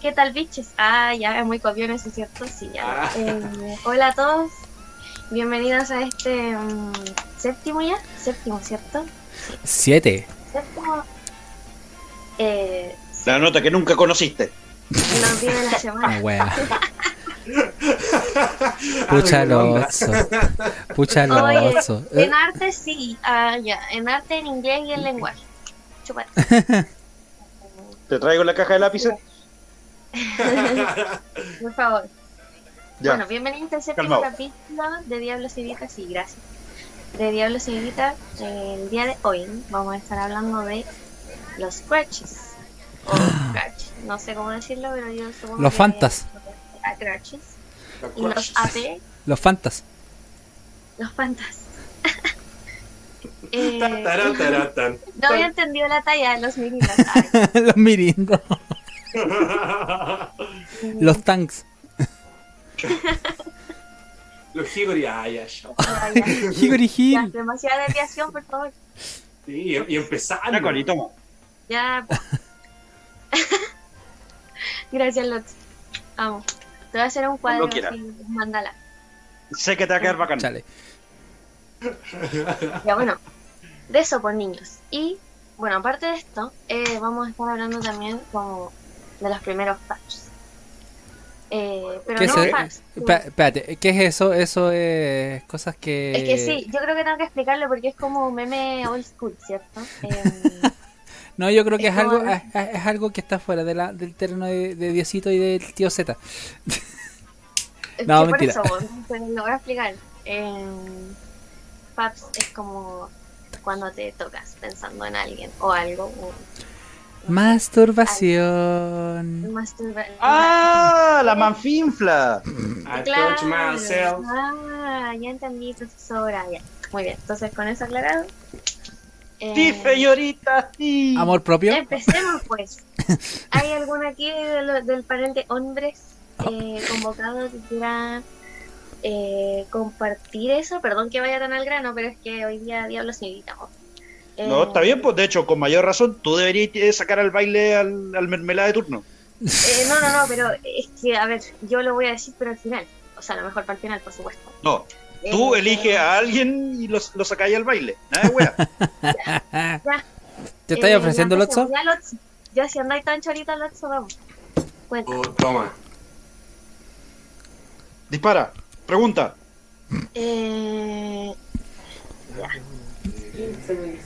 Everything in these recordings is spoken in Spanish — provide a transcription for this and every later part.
¿Qué tal, biches? Ah, ya, es muy copión eso, ¿cierto? Sí, ya. Ah. Eh, hola a todos. Bienvenidos a este mm, séptimo ya. Séptimo, ¿cierto? Siete. Séptimo. Eh, La nota que nunca conociste. nos viene la Ah, semana. wea. Pucha Ah, lo onda. oso. Pucha Oye, oso. Eh, En arte sí. Ah, ya. En arte, en inglés y en lenguaje. Chúpate. Te traigo la caja de lápices. Por favor. Ya. Bueno, bienvenidos al séptimo Calmao. capítulo de Diablos y Vita. Sí, gracias. De Diablos y. El día de hoy vamos a estar hablando de los crutches. O crutch. No sé cómo decirlo, pero yo supongo Los que- fantas. a crutches. Y los AP, Los fantas. los fantas. Eh, no había entendido la talla de los mirinos. Ay, los mirindos. Los tanks. Los Higori, ah, ya. Higori Hill. demasiada desviación, por favor. Sí, y. Una colita, toma. Ya. Gracias, Lotz. Vamos. Te voy a hacer un cuadro quiera. así, mandala. Sé que te va a quedar bacán. Chale. Ya, bueno. De eso, por niños. Y, bueno, aparte de esto, eh, vamos a estar hablando también como de los primeros facts. Eh, pero ¿Qué no es, Espérate, ¿qué es eso? Eso es cosas que. Es que sí, yo creo que tengo que explicarlo porque es como un meme old school, ¿cierto? Eh, No, yo creo que Es es algo, es, es algo que está fuera de la, del terreno de, de Diosito y del tío Z. No, mentira. Por eso, pero lo voy a explicar. Eh, Paps es como cuando te tocas pensando en alguien o algo. o- Masturbación. masturba- ¡Ah! La manfinfla. I Claro. touch myself. Ah, ya entendí, profesora. Ya. Muy bien, entonces con eso aclarado. eh, Sí, señorita, sí. Amor propio. Empecemos pues. ¿Hay alguno aquí de lo- del panel de hombres Oh. eh, convocado que quiera eh, compartir eso? Perdón que vaya tan al grano, pero es que hoy día diablos invitamos. Eh, No, está bien, pues de hecho, con mayor razón, tú deberías sacar al baile al, al mermelada de turno. eh, no, no, no, pero es que, a ver, yo lo voy a decir, pero al final. O sea, a lo mejor para el final, por supuesto. No, tú Eh, eliges a alguien y lo, lo sacáis al baile. Nada de wea. ya, ¿Te estás eh, ofreciendo, ya Lotso? Ya, Lotso. Ya, si andáis tan chorita, Lotso, vamos. Cuenta. Oh, toma. Dispara. Pregunta. Eh, ya.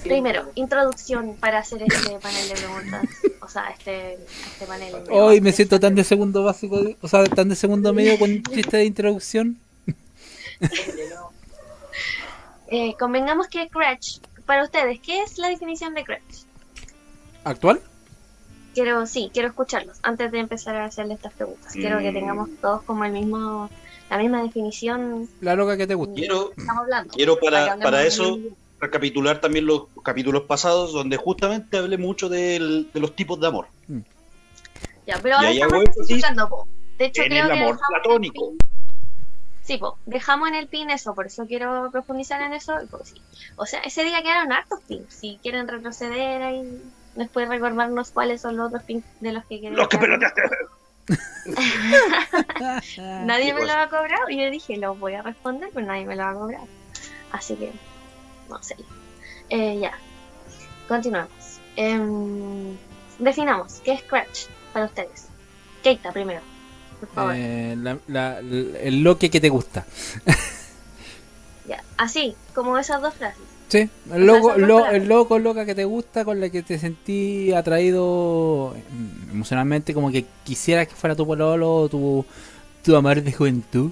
Primero, introducción para hacer este panel de preguntas. O sea, este, este panel. de Hoy me siento tan de segundo básico, o sea, tan de segundo medio con un chiste de introducción. Eh, convengamos que Cratch, para ustedes, ¿qué es la definición de Cratch? ¿Actual? Quiero, sí, quiero escucharlos antes de empezar a hacerle estas preguntas. Quiero que Mm. tengamos todos como el mismo, la misma definición. La loca que te gusta. Quiero, Estamos hablando. quiero Para para, eso recapitular también los capítulos pasados donde justamente hablé mucho del- de los tipos de amor. Ya, pero ahora estamos especificando, po. De hecho, en creo el que amor el platónico. Sí, po, dejamos en el pin eso, por eso quiero profundizar en eso. pues sí. O sea, ese día quedaron hartos pins. Si quieren retroceder ahí, después recordarnos cuáles son los otros pins de los que quieren. Los que peloteaste. Nadie Sí, me pues. lo ha cobrado y yo dije, lo voy a responder, pero nadie me lo va a cobrar. Así que, no sé. Eh, ya, continuamos. Em, definamos, ¿qué es Scratch para ustedes? Keita primero, por favor. Eh, la- la- el loque que te gusta. Ya, así, como esas dos frases. Sí, el loco, lo- el loco, loca que te gusta, con la que te sentí atraído mm, emocionalmente, como que quisieras que fuera tu pololo o tu, tu amor de juventud.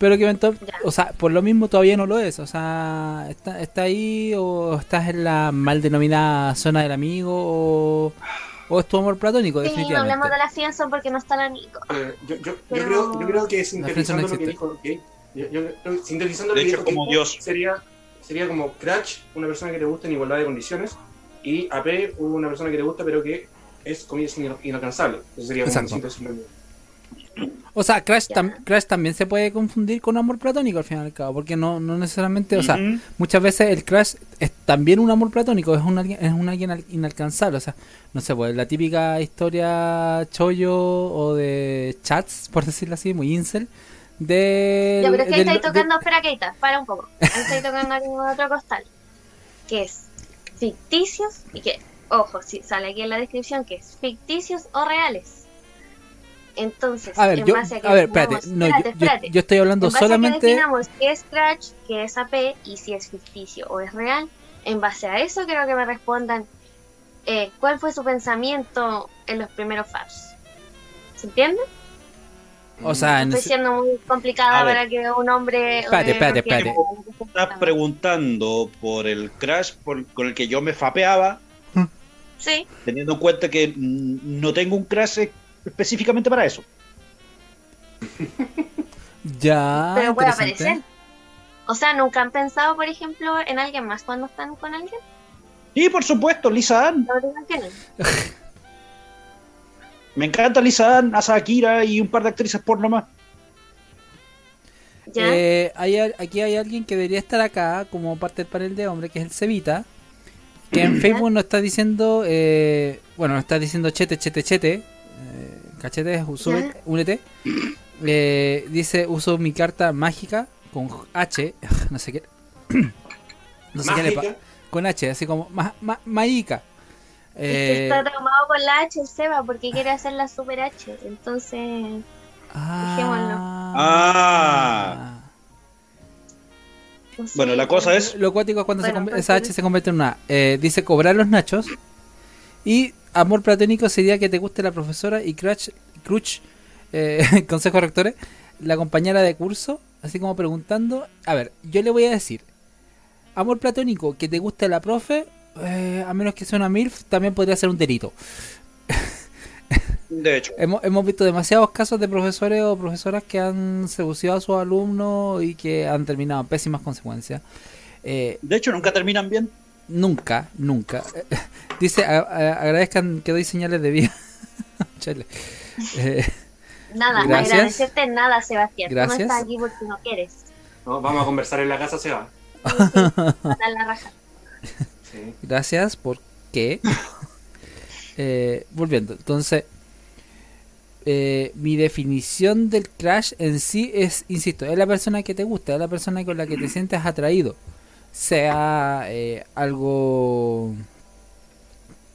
Pero que eventualmente, o sea, por lo mismo todavía no lo es. O sea, está, está ahí o estás en la mal denominada zona del amigo o, o es tu amor platónico, Sí, no definitivamente. hablemos de la Fianson porque no está la Nico. Eh, yo, yo, yo, creo, yo creo que sintetizando no lo que existe. dijo Kate, sintetizando lo que dijo como Dios. sería sería como Cratch, una persona que te gusta en igualdad de condiciones, y AP, una persona que te gusta pero que es ino- inalcanzable. Eso sería como Exacto. O sea, Crash, tam- Crash también se puede confundir con amor platónico al final y al cabo, porque no, no necesariamente, o sea, muchas veces el Crash es también un amor platónico, es un alguien, es un alguien al- inalcanzable, o sea, no sé, pues la típica historia chollo o de chats, por decirlo así, muy incel, de... Ya, pero es que ahí estáis tocando, espera, Keita, para un poco. Ahí estáis tocando otro costal. Que es ficticios y que, ojo, si sale aquí en la descripción que es ficticios o reales. Entonces, A ver, en yo, base a que a ver, espérate, no, espérate, yo- espérate. yo estoy hablando En base a que solamente... definamos qué es Crash, qué es AP y si es ficticio o es real, en base a eso quiero que me respondan eh, cuál fue su pensamiento en los primeros fans. ¿Se entiende? O sea, Estoy ese- siendo muy complicada A ver. para que un hombre... Espérate, eh, espérate, espérate. estoy Estás preguntando por el Crash por- con el que yo me fapeaba, Sí, teniendo en cuenta que no tengo un Crash específicamente para eso. ya... pero puede aparecer. O sea, ¿nunca han pensado, por ejemplo, en alguien más cuando están con alguien? Y por supuesto, Lisa Ann. Me encanta Lisa Ann, Asa Akira y un par de actrices porno más. ¿Ya? Eh, hay al- aquí hay alguien que debería estar acá como parte del panel de hombre, que es el Cevita, que en Facebook nos está diciendo, eh, bueno, nos está diciendo chete, chete, chete, cachete, sube- únete. Eh, dice, uso mi carta mágica con H, no sé qué, no sé qué le pasa, con H, así como ma, ma- Maika. Es que Eh, está traumado con la H el Seba porque quiere hacer la super H. Entonces, dejémoslo. Ah. sé, Bueno, la cosa es- Lo cuático es cuando Bueno, pues, esa H se convierte en una. eh, dice cobrar los nachos. Y amor platónico sería que te guste la profesora y Crutch, Crutch eh, consejos rectores, la compañera de curso, así como preguntando. A ver, yo le voy a decir: amor platónico, que te guste la profe, eh, a menos que sea una MILF, también podría ser un delito. De hecho, Hemos, hemos visto demasiados casos de profesores o profesoras que han seducido a sus alumnos y que han terminado pésimas consecuencias. Eh, de hecho nunca terminan bien. Nunca, nunca. Dice, a- a- agradezcan que doy señales de vida. Chale. Eh, Nada, Gracias. agradecerte nada, Sebastián. Gracias. No estás aquí porque no quieres. No, vamos a conversar en la casa, se va. Sí, gracias por qué. Eh, volviendo, entonces, eh, mi definición del crash en sí es, insisto, es la persona que te gusta, es la persona con la que te sientes atraído. Sea eh, algo,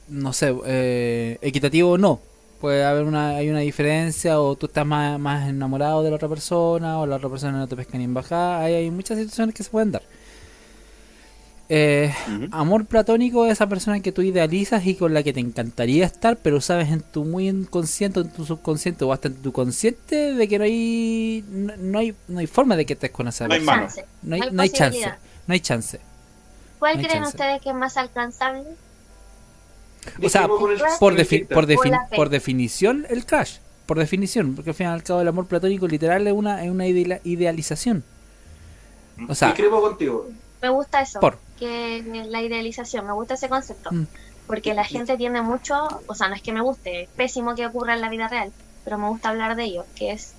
no sé, eh, equitativo o no. Puede haber una, hay una diferencia o tú estás más, más enamorado de la otra persona o la otra persona no te pesca ni en bajada. Hay, hay muchas situaciones que se pueden dar. Eh. Amor platónico es esa persona que tú idealizas y con la que te encantaría estar, pero sabes en tu muy inconsciente, en tu subconsciente o hasta en tu consciente de que no hay no, no hay no hay forma de que estés con esa No hay persona. No hay, No hay no hay chance. No hay chance. ¿Cuál No hay creen chance. ustedes que es más alcanzable? O sea, Por, defi- por, defi- por definición, el crash. Por definición, porque al fin y al cabo el amor platónico literal es una, es una idea- idealización. O sea, contigo. Me gusta eso. Por. Que la idealización, me gusta ese concepto. Mm. Porque la gente tiende mucho, o sea, no es que me guste, es pésimo que ocurra en la vida real, pero me gusta hablar de ello, que es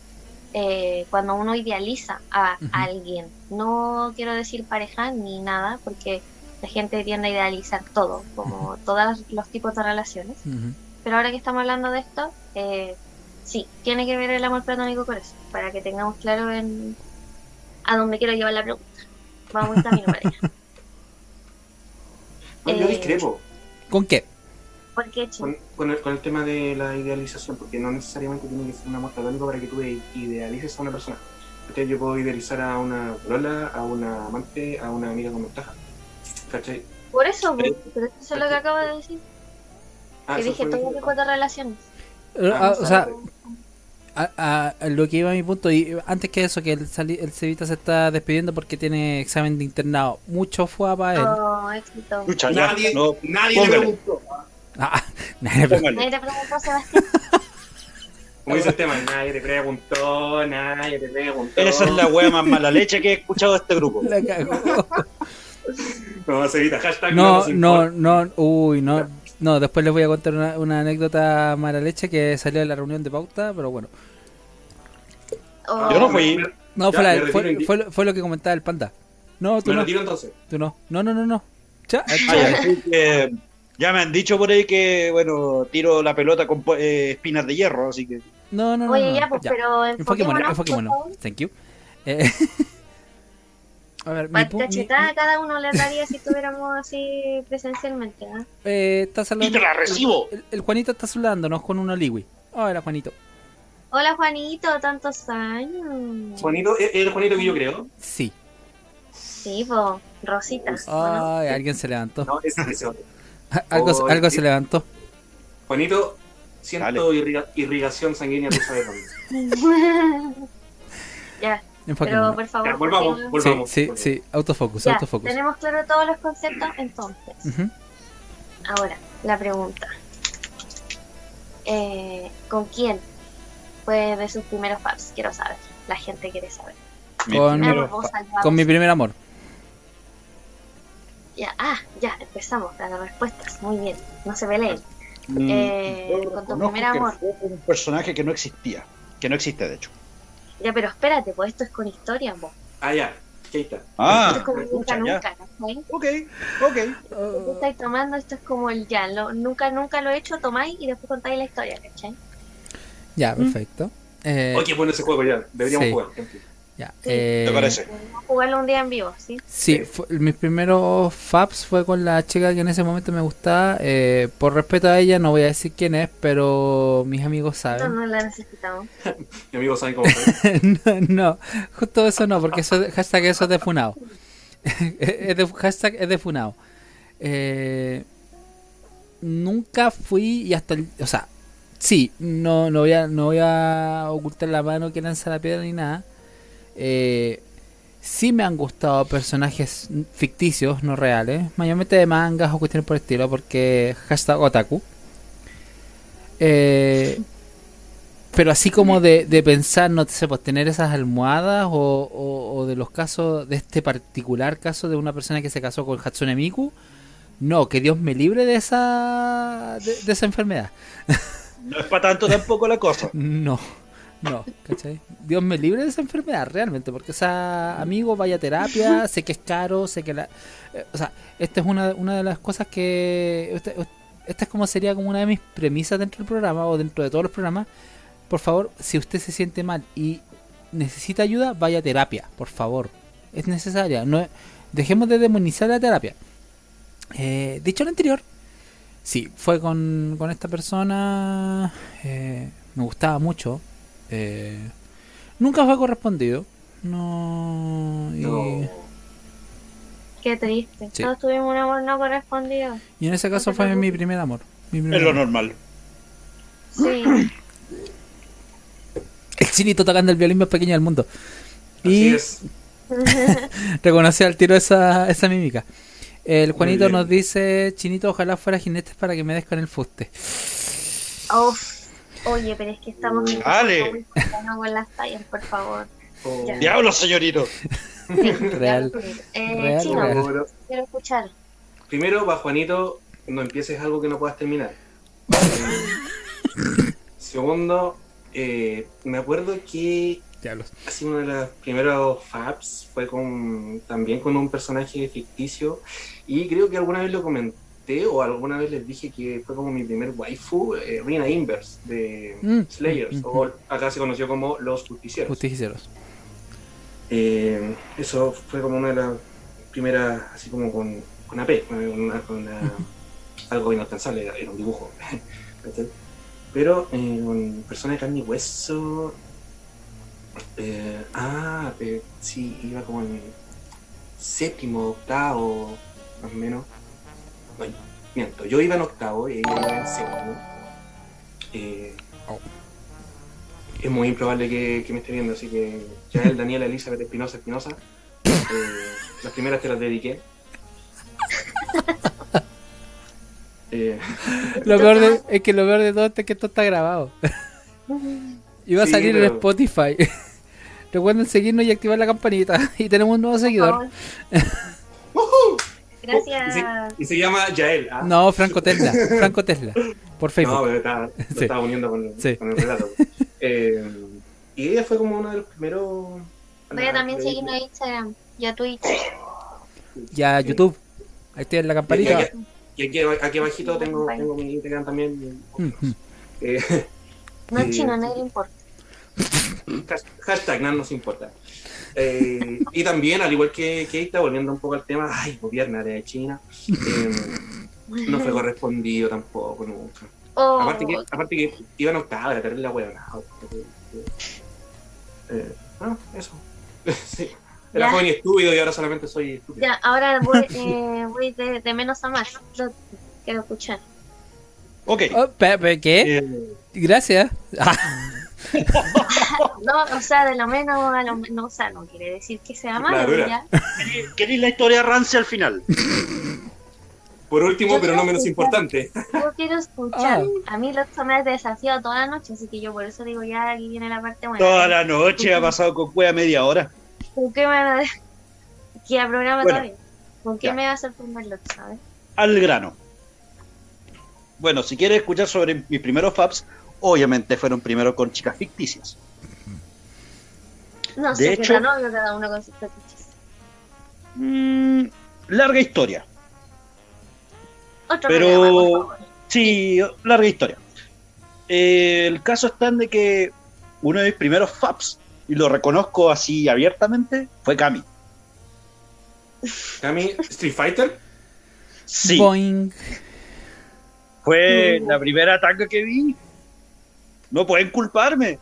eh, cuando uno idealiza a alguien. No quiero decir pareja ni nada, porque la gente tiende a idealizar todo, como todos los tipos de relaciones. Pero ahora que estamos hablando de esto, eh, sí, tiene que ver el amor platónico con eso, para que tengamos claro en a dónde quiero llevar la pregunta. Vamos en camino para allá. Yo Eh, discrepo ¿con qué? ¿Por qué, con, con el, con el tema de la idealización, porque no necesariamente tiene que ser un amor platónico para que tú idealices a una persona. Entonces yo puedo idealizar a una lola, a una amante, a una amiga con ventaja. ¿Cachai? Por eso, Pero- pero eso es lo que acabo de decir. Ah, que dije todo tipo de relaciones. Ah, ah, o sea, a, a- a lo que iba a mi punto, y antes que eso, que el, sali- el Cevita se está despidiendo porque tiene examen de internado. Mucho fue para él. Oh, éxito. Lucha, Nadie, no, nadie le preguntó. Ah, nadie- póngale. Nadie te preguntó, Sebastián. Como dice el tema, nadie te preguntó, nadie te preguntó. Esa es la wea más mala leche que he escuchado de este grupo. la cagó. No, se evita, hashtag No, no, importa. no, uy, no. No, después les voy a contar una, una anécdota mala leche que salió de la reunión de pauta, pero bueno. O- Yo no fui. No, Ya, fue, la- fue, fue lo- fue lo que comentaba el panda. No, tú Me no, retiro entonces. tú no. No, no, no, no. Cha- Ah, ya, que ya me han dicho por ahí que, bueno, tiro la pelota con eh, espinas de hierro, así que. No, no, no. Oye, no, ya, pues, pero Enfoquémonos, enfoquémonos, enfoquémonos. Thank you. Eh, a ver, mi, pu- mi- Cachetada cada uno le daría si tuviéramos así presencialmente, ¿ah? eh, está ¡Y saludando. te la recibo! El, el Juanito está saludándonos con un Oliwi. Hola, Juanito. Hola Juanito, tantos años. Juanito, es el Juanito que yo creo. Sí. Sí, po, Rosita. ¿o Ay, alguien se levantó. No, es ese otro. Algo, algo se levantó. Juanito, siento irriga- irrigación sanguínea, tú sabes dónde. ya, pero por favor. Ya, volvamos, Sí, volvamos. sí, sí. Autofocus, Ya, autofocus. tenemos claro todos los conceptos, entonces. Ahora, la pregunta. Eh, ¿Con quién fue de sus primeros fans? Quiero saber. La gente quiere saber. Con-. Con mi primer amor. Ya, ah, ya, empezamos las respuestas. Muy bien, no se peleen. Mm, Eh, con tu primer amor. fue un personaje que no existía. Que no existe, de hecho. Ya, pero espérate, pues esto es con historia, vos. Ah, ya. Ahí está. esto Ah, es como nunca, escucha, ya. nunca, ¿cachai? Ok, ok. Estáis tomando, esto es como el ya, lo- nunca, nunca lo he hecho, tomáis y después contáis la historia, ¿cachai? Ya, perfecto. Eh, Oye, bueno ese juego ya. Deberíamos Sí. jugar. En fin. Ya, Sí. eh, ¿Te parece? Vamos a jugarlo un día en vivo, ¿sí? Sí, fue- mis primeros faps fue con la chica que en ese momento me gustaba. eh, por respeto a ella, no voy a decir quién es, pero mis amigos saben. no la necesitamos. Mi amigo sabe cómo no, no, justo eso no, porque eso, hashtag eso es de funado. es de, hashtag es de funado. Eh, nunca fui y hasta el, o sea, sí, no, no voy a, no voy a ocultar la mano que lanza la piedra ni nada. Eh, sí me han gustado personajes ficticios, no reales, mayormente de mangas o cuestiones por el estilo, porque hashtag otaku. Eh, pero así como de, de pensar, no sé, pues tener esas almohadas o, o- o de los casos, de este particular caso de una persona que se casó con Hatsune Miku, no, que Dios me libre de esa, de, de esa enfermedad. No es para tanto tampoco la cosa. No, no, ¿cachai? Dios me libre de esa enfermedad, realmente, porque esa amigo vaya a terapia, sé que es caro, sé que la... eh, o sea, esta es una, una de las cosas que... Esta, esta es como sería como una de mis premisas dentro del programa o dentro de todos los programas. Por favor, si usted se siente mal y necesita ayuda, vaya a terapia, por favor. Es necesaria. No, dejemos de demonizar la terapia. Eh, dicho lo anterior, sí, fue con, con esta persona. eh, me gustaba mucho. Eh, nunca fue correspondido. No. Y, No. Qué triste. Sí. Todos tuvimos un amor no correspondido. y en ese caso fue mi primer amor. Mi primer Es lo amor. normal. Sí. El chinito tocando el violín más pequeño del mundo. Así Y es. reconocí al tiro esa, esa mímica. El Juanito nos dice, Chinito, ojalá fuera jinetes para que me des con el fuste. Uf. Oye, pero es que estamos en Dale. no con las tallas, por favor. Oh. Diablo, señorito. Sí, Real. Eh, Real, Chino, real. Bueno, quiero escuchar. Primero, va Juanito, no empieces algo que no puedas terminar. Segundo, eh, me acuerdo que Diablos. así uno de los primeros faps fue con también con un personaje ficticio y creo que alguna vez lo comenté o alguna vez les dije que fue como mi primer waifu, eh, Rina Inverse de Mm, Slayers, mm, mm, o acá se conoció como Los Justicieros. Justicieros. Eh, eso fue como una de las primeras, así como con, con AP, una- una- algo inalcanzable, era, un dibujo. Pero eh, un personaje de carne y hueso. ah, sí, iba como en séptimo, octavo, más o menos. No, miento, yo iba en octavo y ella iba en séptimo. Eh, Oh. Es muy improbable que, que me esté viendo, así que ya el Daniel Elizabeth Espinosa Espinosa. eh, las primeras te las dediqué. Eh, Lo peor de, es que lo peor de todo es que esto está grabado. Va a Sí, salir en Spotify. Recuerden seguirnos y activar la campanita. Y tenemos un nuevo seguidor. favor. ¡Woohoo! Gracias. y se llama Yael. ¿ah? No, Franco Tesla. Franco Tesla. Por No, Facebook. pero estaba, lo Sí. estaba uniendo con, Sí. con el relato. Eh, y ella fue como uno de los primeros. Voy a también seguirnos en Instagram y a Twitch. Ya, Sí. YouTube. Ahí tienen la Y campanita. aquí, y aquí, aquí abajito tengo, tengo mi Instagram también. Eh, No es Sí. chino, a nadie le importa. Has- Hashtag, no nos importa. Eh, y también, al igual que Keita, volviendo un poco al tema, ay, gobierna de China, eh, no fue correspondido tampoco nunca. Oh, Aparte que, aparte que iba en octava, era terrible la hueá. Eh, ah, eso. sí. Era Ya. joven y estúpido y ahora solamente soy estúpido. ya, ahora voy, eh, voy de, de menos a más. Lo quiero escuchar. Ok. Oh, ¿Qué? Eh, Gracias. No, o sea, de lo menos a lo menos, o sea, no quiere decir que sea malo. ¿queréis- ¿Queréis la historia rancia al final? Por último, Yo pero no menos importante. Yo quiero escuchar. Ah. A mí los me ha desafiado toda la noche, así que yo por eso digo ya aquí viene la parte buena. Toda la noche ha pasado con cueva media hora. ¿Con qué me van a que a programa Bueno, todavía? ¿Con qué ya. me va a sorprender sabes? Al grano. Bueno, si quieres escuchar sobre mis primeros faps, obviamente fueron primero con chicas ficticias. No De sé, hecho- novio, cada uno con sus fetiches. Mm, larga historia. Otro Pero- programa, por favor. Sí, larga historia. Eh, el caso está en de que uno de mis primeros faps, y lo reconozco así abiertamente, fue Cami. Cami, Street Fighter. Sí, Boing. fue la primera tanga que vi. No pueden culparme.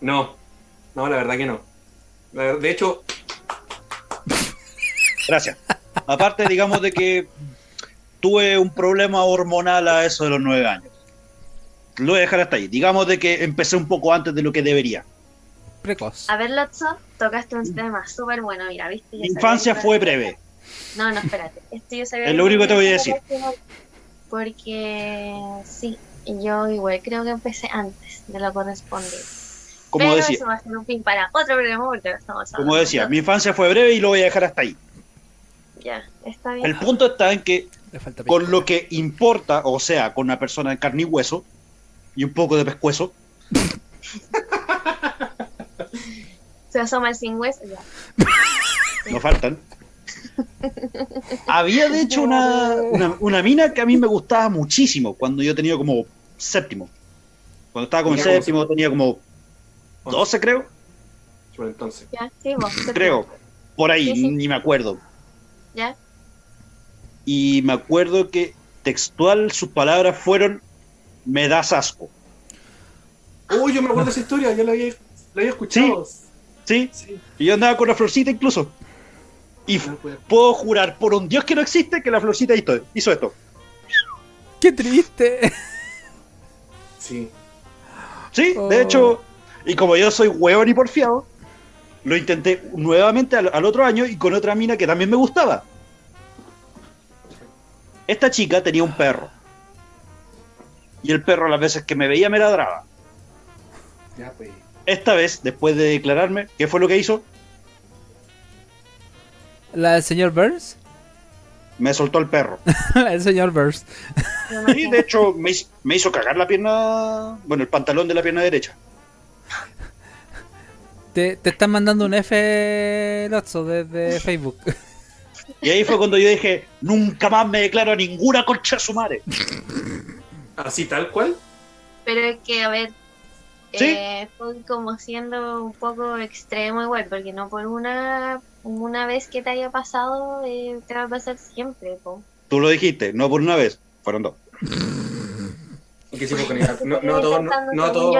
No, no, la verdad que no. De hecho, Gracias. Aparte, digamos de que tuve un problema hormonal a eso de los nueve años. Lo voy a dejar hasta ahí. Digamos de que empecé un poco antes de lo que debería. Precoz. A ver, Lotso, tocaste un tema súper bueno, mira, ¿viste? Mi infancia que- fue breve. No, no, espérate. Esto yo sabía Es lo único que te voy a decir. Porque sí, yo igual creo que empecé antes de lo correspondiente. Como Pero decía, eso va a ser un fin para otro programa porque ahora estamos como decía, de- mi infancia fue breve y lo voy a dejar hasta ahí. Ya, está bien. El punto está en que falta con lo que importa, o sea, con una persona de carne y hueso y un poco de pescuezo, Se asoma el sin hueso, ya. no faltan. Había de hecho una, una, una mina que a mí me gustaba muchísimo cuando yo tenía como séptimo. Cuando estaba como en Tenía como séptimo tenía como 12 creo, por entonces. Ya, sí, vos. creo. Por ahí, Sí, sí. ni me acuerdo. Ya, Y me acuerdo que textual sus palabras fueron me das asco. Uy, yo me acuerdo de esa historia, yo la había, la había escuchado. ¿Sí? Sí. Y yo andaba con la florcita incluso. Y no puedo jurar por un dios que no existe que la florcita hizo, hizo esto. ¡Qué triste! Sí. Sí, Oh. de hecho, y como yo soy hueón y porfiado, lo intenté nuevamente al, al otro año y con otra mina que también me gustaba. Esta chica tenía un perro. Y el perro las veces que me veía me ladraba. Ya, pues. Esta vez, después de declararme, ¿qué fue lo que hizo? ¿La del señor Burns? Me soltó el perro. Del señor me Y de hecho me hizo, me hizo cagar la pierna, bueno, el pantalón de la pierna derecha. Te, te están mandando un F, Lotso, desde Facebook. Y ahí fue cuando yo dije, nunca más me declaro a ninguna concha su madre. Así tal cual. Pero es que, a ver, ¿Sí? eh, fue como siendo un poco extremo igual, porque no por una una vez que te haya pasado, eh, te va a pasar siempre, po. Tú lo dijiste, no por una vez, fueron dos. Sí, no, todo, no, no todo.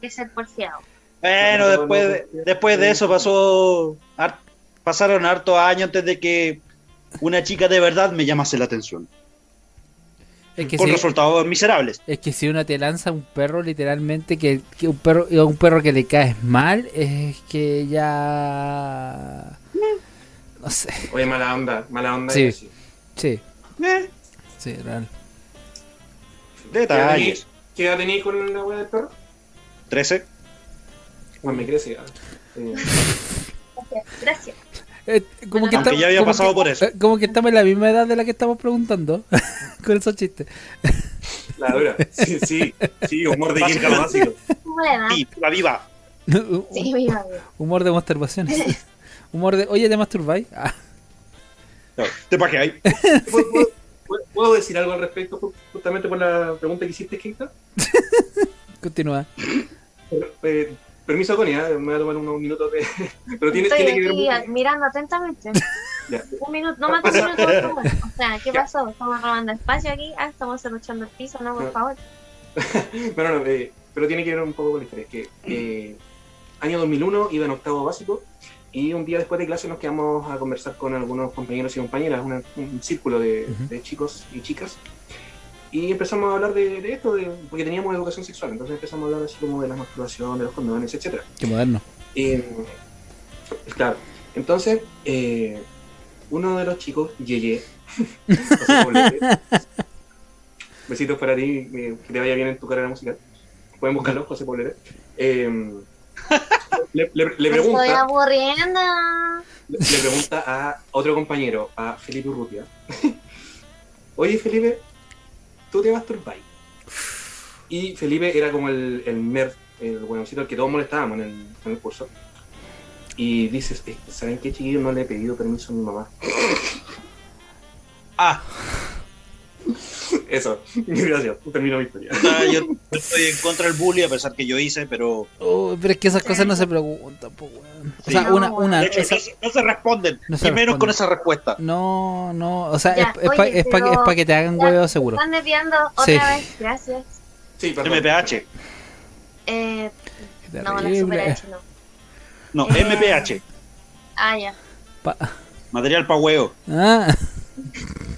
que ser porfiado. Bueno, No, no, después, de, después de eso pasó, pasaron hartos años antes de que una chica de verdad me llamase la atención. Es que, Con si, resultados miserables. es que si uno te lanza un perro, literalmente, que, que un perro a un perro que le caes mal, es que ya. No sé. Oye, mala onda, mala onda. Sí. y así. Sí, Eh, sí, real. detalles. ¿Qué edad tenías con la wea del perro? 13. Bueno, me crece. ah. Eh, Gracias. Eh, como que ya había como pasado que- por eso. eh, Como que estamos en la misma edad de la que estamos preguntando. Con esos chistes. la dura. Sí, sí, sí, humor de quinta básico. Sí, la viva. Sí, bien. Humor de masturbaciones. Humor de, oye, ¿te masturbáis? Ah, No, ¿Te pajeáis? ¿Puedo, puedo- puedo- puedo decir algo al respecto ju- justamente por la pregunta que hiciste, Keita? continúa. Eh, permiso, Connie, ¿eh? me voy a tomar unos minutos de... Pero tiene, Estoy tiene que ver aquí mucho- mirando atentamente. Ya. Un minuto, no más de un minuto, por favor. O sea, ¿qué pasó? ¿Estamos robando espacio aquí? Ah, estamos cerruchando el piso, no, por No. favor. No, no, no, eh, pero tiene que ver un poco con la historia. Es que eh, año 2001 iba en octavo básico y un día después de clase nos quedamos a conversar con algunos compañeros y compañeras, una- un círculo de, Ujú. de chicos y chicas. Y empezamos a hablar de, de esto, de- porque teníamos educación sexual, entonces empezamos a hablar así como de la masturbación, de los condones, etcétera. Qué moderno. Eh, claro, entonces eh, uno de los chicos, Yeye, besitos para ti, eh, que te vaya bien en tu carrera musical. Pueden buscarlo, José Poblete. Eh, le, le- le Me estoy pregunta, aburriendo. le, le pregunta a otro compañero, a Felipe Urrutia, oye Felipe, ¿tú te masturbáis? Y Felipe era como el, el nerd, el buenosito al que todos molestábamos en el, en el curso. Y dices, "Eh, ¿saben qué chiquillo? No le he pedido permiso a mi mamá. Ah, Eso, gracias, termino mi historia. yo estoy en contra del bullying a pesar que yo hice, pero Oh, pero es que esas cosas no se preguntan, po, weón. O sea, una, una, de hecho, esa- no, se, no se responden, No se y menos con esa respuesta. no, no, o sea, Ya, es, es para oye, que, pero- que te hagan huevo seguro. Están desviando otra Sí. vez. Gracias. Sí, perdón. MPH, Eh, no, la. Super H no. no, Eh. MPH, Ah, ya. Pa- material pa' huevo. ah,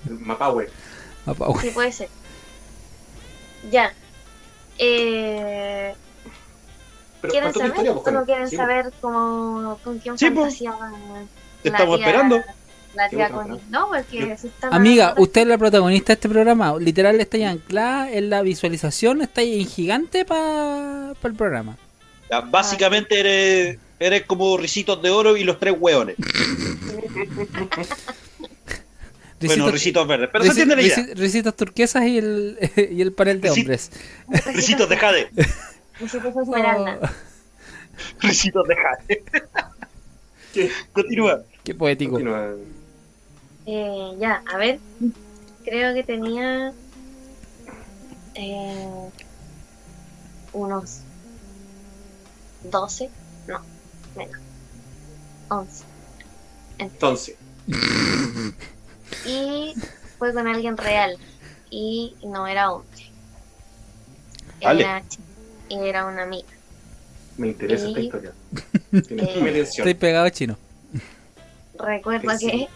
El Mapahue. Papá, güey. Sí, puede ser. Ya. Eh, ¿Quieren saber? historia, pues, ¿O no quieren Sí, saber cómo, con quién Sí, pues. fantaseaba Te la estamos tía- esperando. La tía estamos Connie? No, porque se están Amiga, usted es la protagonista de este programa. Literal está ahí anclada en la visualización, está ahí en gigante para el programa. Ya, básicamente eres, eres como risitos de oro y los tres hueones. Bueno, Risitos- verdes, pero se entiende la idea. risi- Risitos turquesas y el, y el panel de Risi- hombres. Risitos de jade. Risitos Esmeralda. Risitos de jade. ¿Qué? Continúa. qué poético. Continúa. Eh, ya, a ver. Creo que tenía eh, unos 12, no, menos, 11. Entonces, Y fue con alguien real. Y no era hombre. Era, era una amiga. me interesa esta Y- historia. Tiene Eh. Estoy pegado chino. Recuerdo Que sí.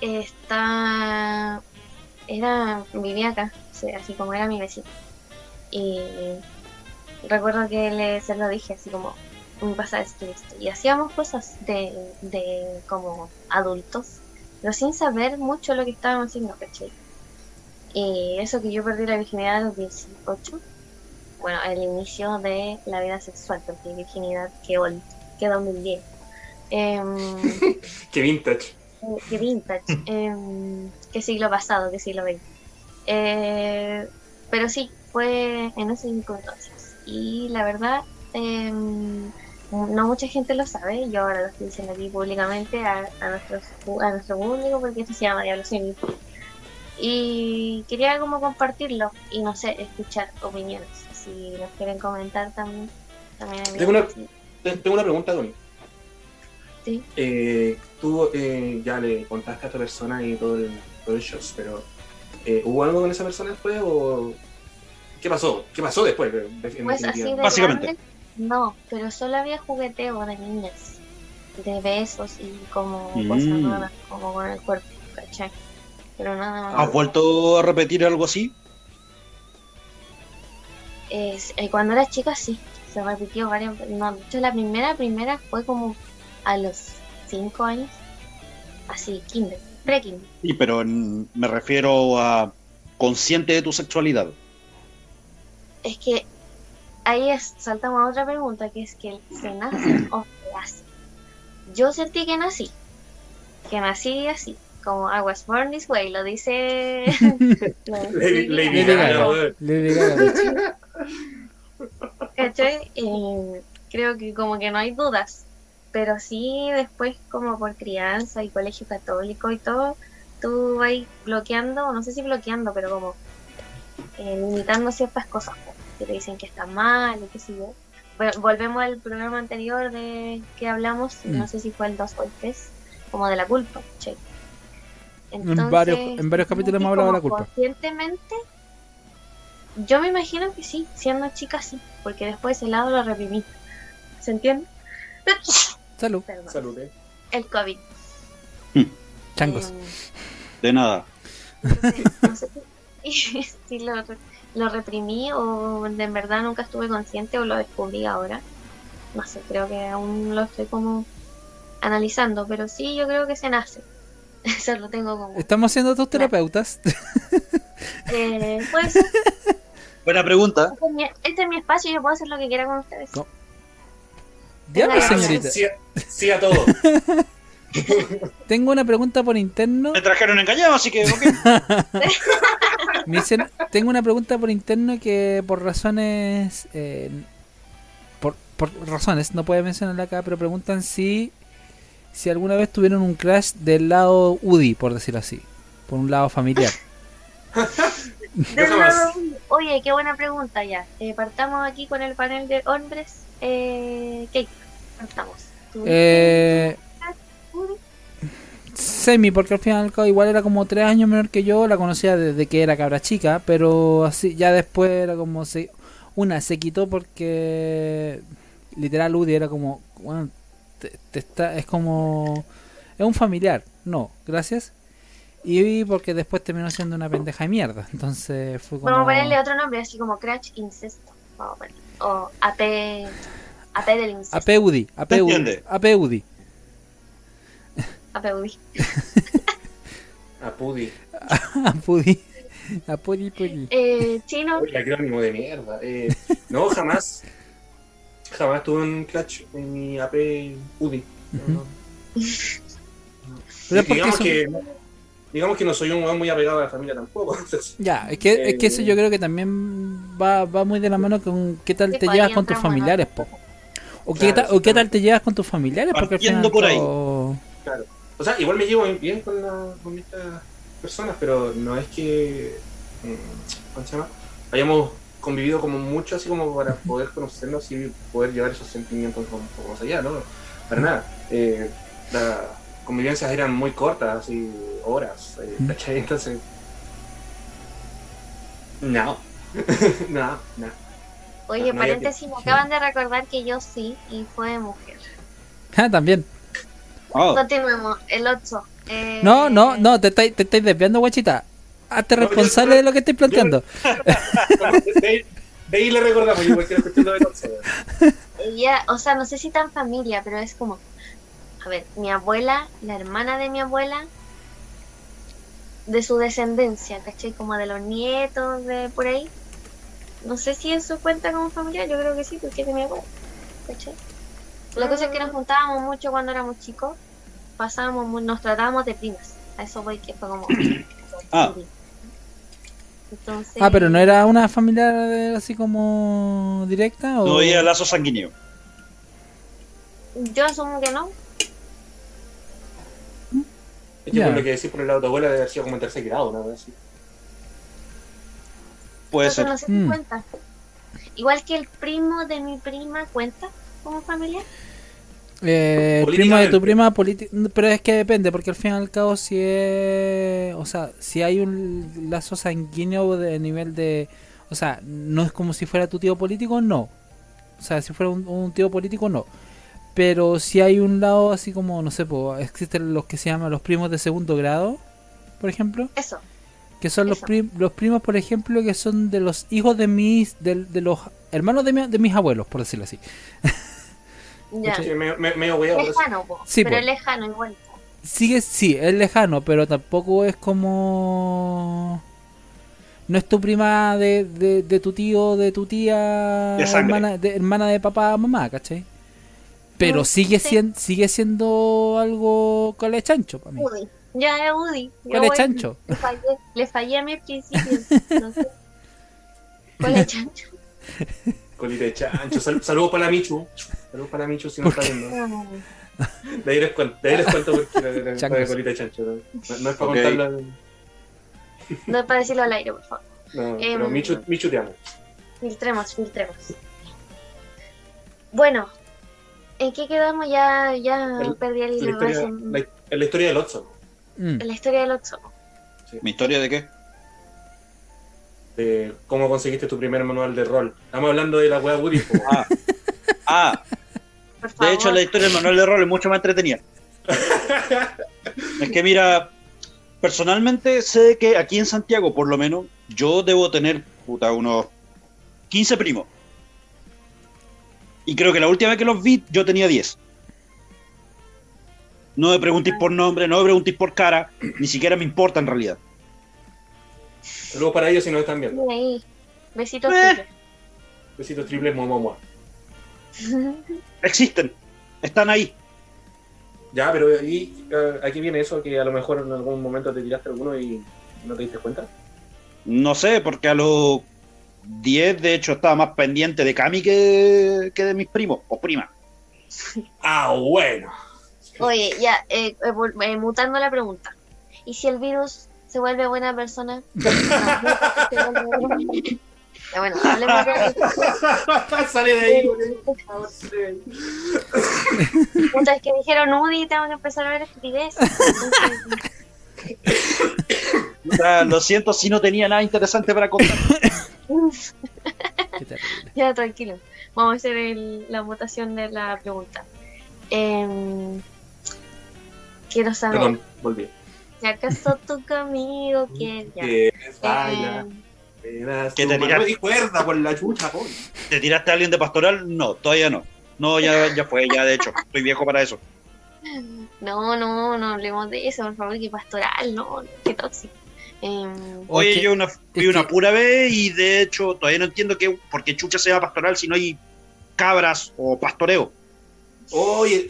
que está era vivía acá, o sea, así como era mi vecino. Y recuerdo que le, se lo dije así como me pasa esto y esto. Y hacíamos cosas de, de como adultos, pero sin saber mucho lo que estábamos haciendo, ¿cachai? Y eso que yo perdí la virginidad a los 18, bueno, el inicio de la vida sexual, porque virginidad que, ol- que 2010. Em, Qué vintage. eh, qué vintage, em, qué siglo pasado, qué siglo XX. Eh, pero sí, fue en ese entonces. Y la verdad, em, no mucha gente lo sabe, yo ahora lo estoy diciendo aquí públicamente a, a, nuestros, a nuestro público porque esto se llama Diablo. Y quería como compartirlo y no sé, escuchar opiniones. Si nos quieren comentar también. también Tengo una- Tengo una pregunta, Tony. Sí. Eh, tú eh, ya le contaste a esta persona y todo el, todo el show, pero eh, ¿hubo algo con esa persona después o qué pasó? ¿Qué pasó después? Pues así definitiva? de Básicamente. grande, no, pero solo había jugueteo de niñas, de besos y como Mm. cosas raras, como con el cuerpo, ¿cachai? Pero nada ¿Has más. vuelto a repetir algo así? Es- eh, cuando era chica sí, se repitió varias veces. No, de hecho la primera, primera fue como a los 5 años, así, kinder, pre-kinder. Sí, pero en- me refiero a consciente de tu sexualidad. Es que ahí es, saltamos a otra pregunta, que es que se nace o se hace. Yo sentí que nací, que nací así, como I was born this way, lo dice... Lady- Gaga. ¿cachai? Eh, creo que como que no hay dudas. Pero sí, después como por crianza y colegio católico y todo, tú vas bloqueando, no sé si bloqueando, pero como eh, limitando ciertas cosas que te dicen que está mal y qué sé yo. Vol- Volvemos al programa anterior de que hablamos, Mm. no sé si fue el 2 o el 3, como de la culpa. che. En varios- en varios capítulos hemos hablado de la culpa. Conscientemente, yo me imagino que sí, siendo chica sí, porque después ese lado lo reprimí. ¿Se entiende? Salud, Perdón. Salud, eh. El COVID. changos. Em, De nada. no sé si, si lo, lo reprimí o de en verdad nunca estuve consciente o lo descubrí ahora. No sé, creo que aún lo estoy como analizando, pero sí, yo creo que se nace. Eso lo tengo como... Estamos siendo tus terapeutas. Eh, pues, este Buena pregunta. es mi- este es mi espacio y yo puedo hacer lo que quiera con ustedes. ¿Cómo? Diablo, Venga, señorita. Sí, a- sí a todo. Tengo una pregunta por interno. Me trajeron engañado, así que. ok. Me dicen- tengo una pregunta por interno que por razones eh, por, por razones no puede mencionarla acá pero preguntan si si alguna vez tuvieron un crash del lado UDI por decirlo así por un lado familiar lado- Oye, qué buena pregunta ya. Eh, partamos aquí con el panel de hombres. Eh, ¿Qué? Partamos. ¿Tuviste eh, un- semi porque al final igual era como tres años menor que yo la conocía desde que era cabra chica pero así ya después era como se una se quitó porque literal UDI era como bueno, te- te está, es como es un familiar no gracias y porque después terminó siendo una pendeja de mierda entonces fue como Vamos a ponerle otro nombre, así como Crash Incesto. Vamos a ponerle. O AP. AP del incesto. AP UDI AP UDI? AP UDI A Pudi. AP UDI AP UDI Pudi. Eh, chino. Uy, el acrónimo de mierda. Eh, no, jamás. Jamás tuve un clutch en mi AP UDI. No, no. Pero es porque digamos, son- que, digamos que no soy un muy apegado a la familia tampoco. Ya, es que, es que eso Eh, yo creo que también va, va muy de la mano con qué tal te pues, llevas con tus familiares, po. O qué, tal, o qué sí, tal te llevas con tus familiares, porque al final por ahí. todo- Claro. O sea, igual me llevo bien con, la, con estas personas, pero no es que. mm, ¿Cómo se llama? Hayamos convivido como mucho, así como para poder conocernos y poder llevar esos sentimientos como, como más allá, ¿no? Para nada. Eh, las convivencias eran muy cortas, así, horas, eh. ¿cachai? Entonces. No. no, no. Oye, No, paréntesis, me acaban de recordar que yo sí, y fue mujer. Ah, también. Oh, Continuemos. El 8. Eh, No, no, no, te estáis te estáis desviando, guachita. Hazte No, yo- responsable de lo que estoy planteando. De, ahí- de ahí le recordamos, yo igual quiero escuchar lo de. Ella, o sea, no sé si tan familia, pero es como, a ver, mi abuela, la hermana de mi abuela, de su descendencia, ¿cachai? Como de los nietos, de por ahí. No sé si eso cuenta como familiar, yo creo que sí, porque es de mi abuela, ¿cachai? La cosa es que nos juntábamos mucho cuando éramos chicos, pasábamos, mu- nos tratábamos de primas, a eso voy que fue como... Ah. Entonces, Ah, pero no era una familiar así como directa o no había lazo sanguíneo. Yo asumo que no, Es que Ya. por lo que decís por el lado de tu abuela debe haber sido como en tercer grado, ¿no? Así. Puede ser. no sé si Mm. cuenta. Igual que el primo de mi prima cuenta como familia. Eh, el primo de tu prima político, pero es que depende, porque al fin y al cabo si es, o sea, si hay un lazo sanguíneo de nivel de, o sea, no es como si fuera tu tío político, no. O sea, si fuera un, un tío político, no. Pero si hay un lado así como, no sé, pues, existen los que se llaman los primos de segundo grado, por ejemplo, Eso. que son los, prim- los primos, por ejemplo, que son de los hijos de mis, de, de los hermanos de, mi- de mis abuelos, por decirlo así. Ya. Sí, me- eso. Lejano, po. Sí, pero po. es lejano igual. Sigue, sí, es lejano, pero tampoco es como... No es tu prima de, de, de tu tío, de tu tía, De hermana, de, hermana de papá, mamá, ¿cachai? Pero Mm, sigue, sí. sien- sigue siendo algo cole chancho para mí. Udi. Ya es Udi. Cole voy- chancho. Le fallé, le fallé a mis principios. No sé. Cole chancho. Colita de chancho. Sal- saludos para la Michu. Saludos para Michu si no está viendo. De ahí les cuento, de ahí les cuento porque de colita de chancho. No, no es para Ok. contarlo. No es para decirlo al aire, por favor. No, Em. pero Michu, Michu te amo. Filtremos, filtremos. Bueno, ¿en qué quedamos? Ya, ya El- perdí el La hilo. la, en la historia del Otso. Mm. La historia del Otso. ¿Mi historia de qué? De cómo conseguiste tu primer manual de rol. Estamos hablando de la wea Woody. po. Ah, ah de hecho la historia del manual de rol es mucho más entretenida. Es que mira, personalmente sé que aquí en Santiago, por lo menos, yo debo tener puta, unos 15 primos. Y creo que la última vez que los vi, yo tenía 10. No me preguntéis por nombre, no me preguntéis por cara, ni siquiera me importa en realidad. Saludos para ellos si nos están viendo. Ahí. Besitos. Eh. Besitos triples, mua, mua. Existen, están ahí. Ya, pero y, eh, aquí viene eso que a lo mejor en algún momento te tiraste alguno y no te diste cuenta. No sé, porque a los 10 de hecho estaba más pendiente de Cami que, que de mis primos o primas. Ah, bueno. Oye, ya, eh, mutando la pregunta. ¿Y si el virus se vuelve buena persona? Ya, bueno, hablemos de Sale de ahí, por favor, sale de ahí. Puta, es que dijeron Udi tengo que empezar a ver estupidez. Entonces, O sea, lo siento si no tenía nada interesante para contar. Ya, tranquilo. Vamos a hacer el- la votación de la pregunta. Em, quiero saber, Perdón, volví. ¿Y acaso tú conmigo quieres? Ya. Que baila, me das Que tu te mano. tiras- No me di cuerda por la chucha, po. ¿Te tiraste a alguien de pastoral? No, todavía no. No, ya, ya fue, ya de hecho. Estoy viejo para eso. no, no, no hablemos de eso, por favor, que pastoral, no, qué tóxico. Em, Oye, yo una, fui una pura vez y de hecho todavía no entiendo que, por qué chucha sea pastoral si no hay cabras o pastoreo. Oye,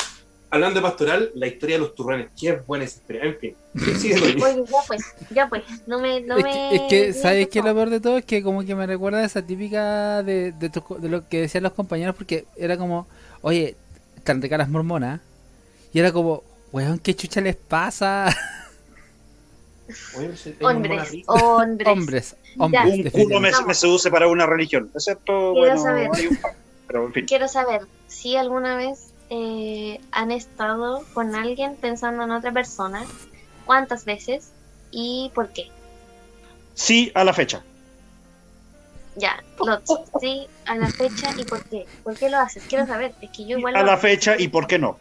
hablando de pastoral, la historia de los turrones. Qué buena esa historia. En fin. Oye, ya pues, ya pues, no me... No es, me que, es que, ¿sabes qué? Lo peor de todo es que como que me recuerda a esa típica de, de, de lo que decían los compañeros porque era como, oye, están ricas las mormonas. Y era como, weón, ¿qué chucha les pasa? Pues, Hombres, hombres. hombres, hombres. Un culo me, me seduce para una religión. Excepto, Quiero bueno, saber. hay un par, pero en fin. Quiero saber si alguna vez eh, han estado con alguien pensando en otra persona, cuántas veces y por qué. Sí, a la fecha. Ya, Lots, sí, a la fecha y por qué. ¿Por qué lo haces? Quiero saber, es que yo igual A lo la hago. fecha y por qué no.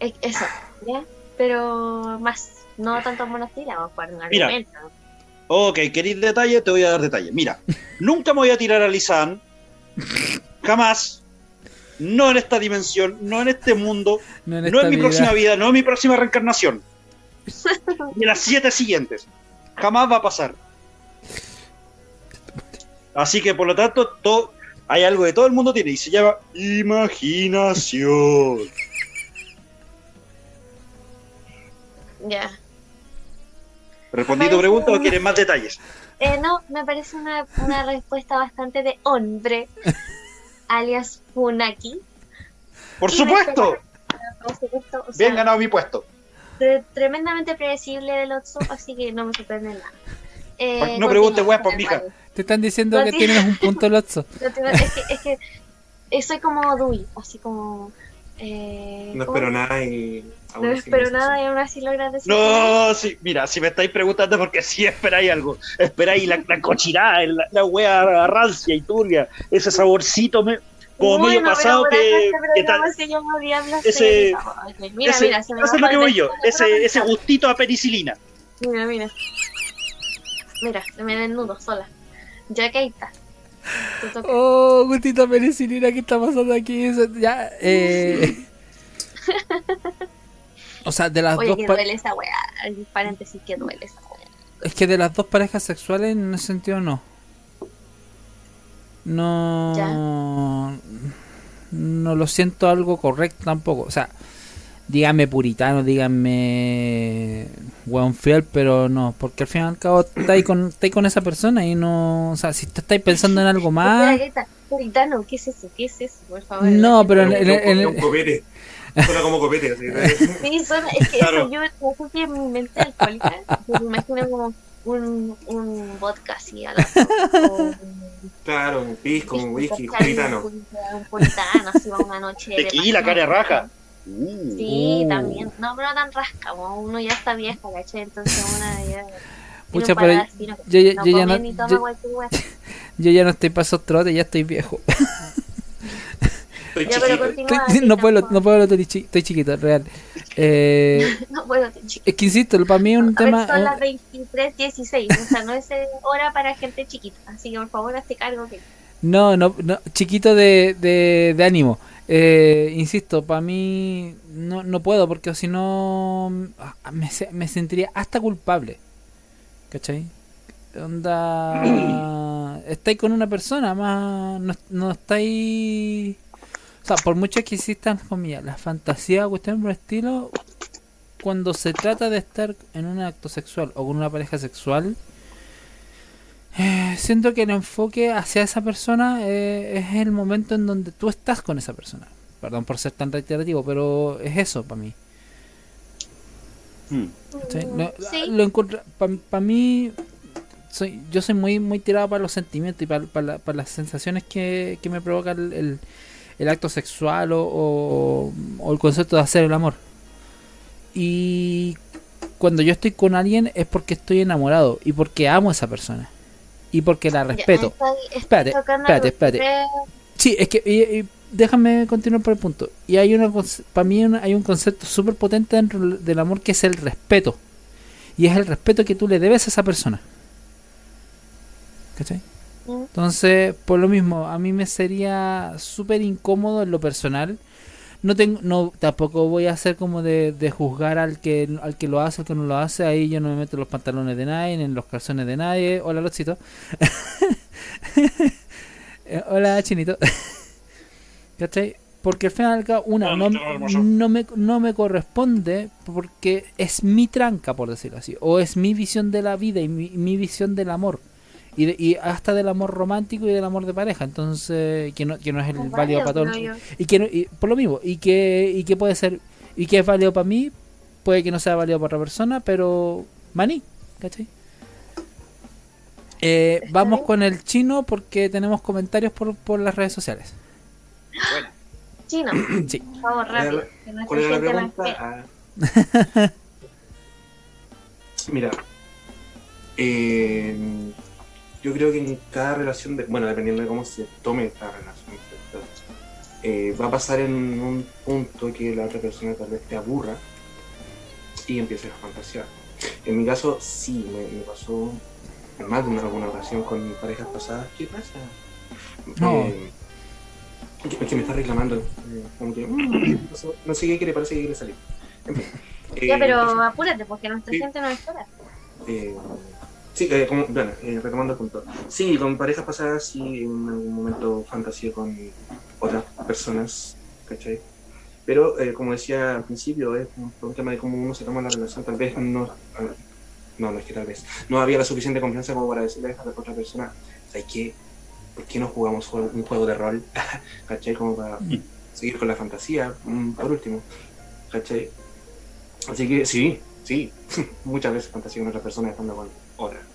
Es- Eso, ¿ya? Pero más, no tanto a jugar un Mira. argumento. Ok, ¿queréis detalle? Te voy a dar detalle. Mira, nunca me voy a tirar a Lisan. Jamás. No en esta dimensión, no en este mundo, No en, no esta en mi vida. próxima vida, no en mi próxima reencarnación. Ni en las siete siguientes. Jamás va a pasar. Así que por lo tanto, todo, hay algo que todo el mundo tiene y se llama imaginación. Ya. ¿Respondí tu pregunta o quieres más detalles? Eh, no, me parece una, una respuesta bastante de hombre, alias Funaki. Por supuesto, respetable, Por supuesto, o sea, bien ganado mi puesto. tre- tremendamente predecible del Otso, así que no me sorprende nada. Eh, No pregunte, continúa, weá, por mija. Te están diciendo que tiene- tienes un punto Lotso. Es que, es que soy como Dewey, así como... Eh, No espero nada y. aún No espero nada y aún así logras decir... No, sí, mira, si me estáis preguntando porque sí esperáis algo, esperáis la, la cochinada, la, la wea rancia y turbia, ese saborcito me- como medio pasado que, que tal, se ese- Mira, ese- mira, se me eso es lo que voy yo, ese, ese gustito a penicilina. Mira, mira. Mira, me desnudo sola. Ya que ahí está. Oh, gustito penicilina, ¿qué está pasando aquí? Eso- Ya, eh... O sea, de las Oye, dos que pa- duele esa weá. Paréntesis, que duele esa weá. Es que de las dos parejas sexuales en ese sentido no. No. No lo siento algo correcto tampoco. O sea, díganme puritano, díganme weón fiel, pero no, porque al fin y al cabo estáis con, estáis con esa persona y no. O sea, si te estáis pensando en algo más. puritano, ¿qué es eso? ¿Qué es eso? Por favor. No, pero en, un- en-. Suena como copete. así. Sí, son, es que Claro. eso yo no sé si en mi mente alcohólica, yo me imagino como un, un vodka así al lado, o un Claro, un pisco, un whisky. Un puritano, un puritano, así va una noche. Tequila, cara raja. Uh. Sí, Uh. también. No, pero no tan rasca, uno ya está vieja, ¿cachai? Entonces una ya. Pucha, pero yo ya- no yo ya no- ni toma yo-. Yo ya no estoy para esos trotes, ya estoy viejo. Estoy Ya, pero chiquito. continúa. Estoy- no puedo, no puedo, estoy, chi- estoy chiquito, real. Eh, No puedo, te chico. es que insisto, para mí es un A ver, tema. son las 23.16, o sea, no es eh, hora para gente chiquita. Así que por favor, hazte cargo que. No, no, no chiquito de, de, de ánimo. Eh, insisto, para mí no, no puedo porque si no ah, me, me sentiría hasta culpable. ¿Cachai? Onda... Estáis con una persona, más no, no estáis... O sea, por mucho que existan, comillas, las fantasías o cuestiones por el estilo, cuando se trata de estar en un acto sexual o con una pareja sexual, eh, siento que el enfoque hacia esa persona eh, es el momento en donde tú estás con esa persona. Perdón por ser tan reiterativo, pero es eso para mí. Hmm. Mm, No, sí, Lo encuentro, para mí, soy, yo soy muy muy tirado para los sentimientos y para, las sensaciones que, que me provoca el, el- el acto sexual o, o- o el concepto de hacer el amor. Y cuando yo estoy con alguien es porque estoy enamorado y porque amo a esa persona y porque la ya, respeto. estoy- estoy Espérate, espérate, espérate. Sí, es que y- y déjame continuar por el punto. Y hay una para mí una- hay un concepto súper potente dentro del amor que es el respeto. Y es el respeto que tú le debes a esa persona. ¿Cachai? Entonces, por lo mismo, a mí me sería súper incómodo en lo personal. No tengo, no, tampoco voy a hacer como de, de juzgar al que, al que lo hace, al que no lo hace. Ahí yo no me meto los pantalones de nadie, ni en los calzones de nadie. Hola, Lotcito. Eh, Hola, Chinito. ¿Cachai? Porque al final, una, no, no, me, no me corresponde porque es mi tranca, por decirlo así. O es mi visión de la vida y mi, mi visión del amor. Y, de- y hasta del amor romántico y del amor de pareja. Entonces, que no, que no es el válido válido, para todo el- creo yo. y que no- y por lo mismo y que y que puede ser y que es válido para mí puede que no sea válido para otra persona pero maní ¿cachai? Eh, vamos bien. con el chino porque tenemos comentarios por, por las redes sociales Bueno, Chino, sí por favor, rápido. que. Ah. Mira, eh, yo creo que en cada relación, de, bueno, dependiendo de cómo se tome cada relación. Eh, va a pasar en un punto que la otra persona tal vez te aburra y empieces a fantasear. En mi caso, sí, me, me pasó en más de una, alguna ocasión con parejas pasadas. ¿Qué pasa? No. Eh, que, que me está reclamando. eh, como que, mm, no, sé, no sé qué quiere, parece que quiere salir. En fin. Ya, Eh, pero entonces, apúrate porque nuestra gente nos espera. eh, sí, eh, como, bueno, eh, retomando el punto. Sí, con parejas pasadas sí en algún momento fantasía con otras personas, ¿cachai? Pero eh, como decía al principio, es un, tema de cómo uno se toma la relación. Tal vez no, no, no es que tal vez, no había la suficiente confianza como para decirle a la otra persona, ¿sabes qué? ¿Por qué no jugamos un juego de rol? ¿cachai? Como para Mm. seguir con la fantasía, mm, por último, ¿cachai? Así que sí, sí, muchas veces fantasía con otra persona estando con otra.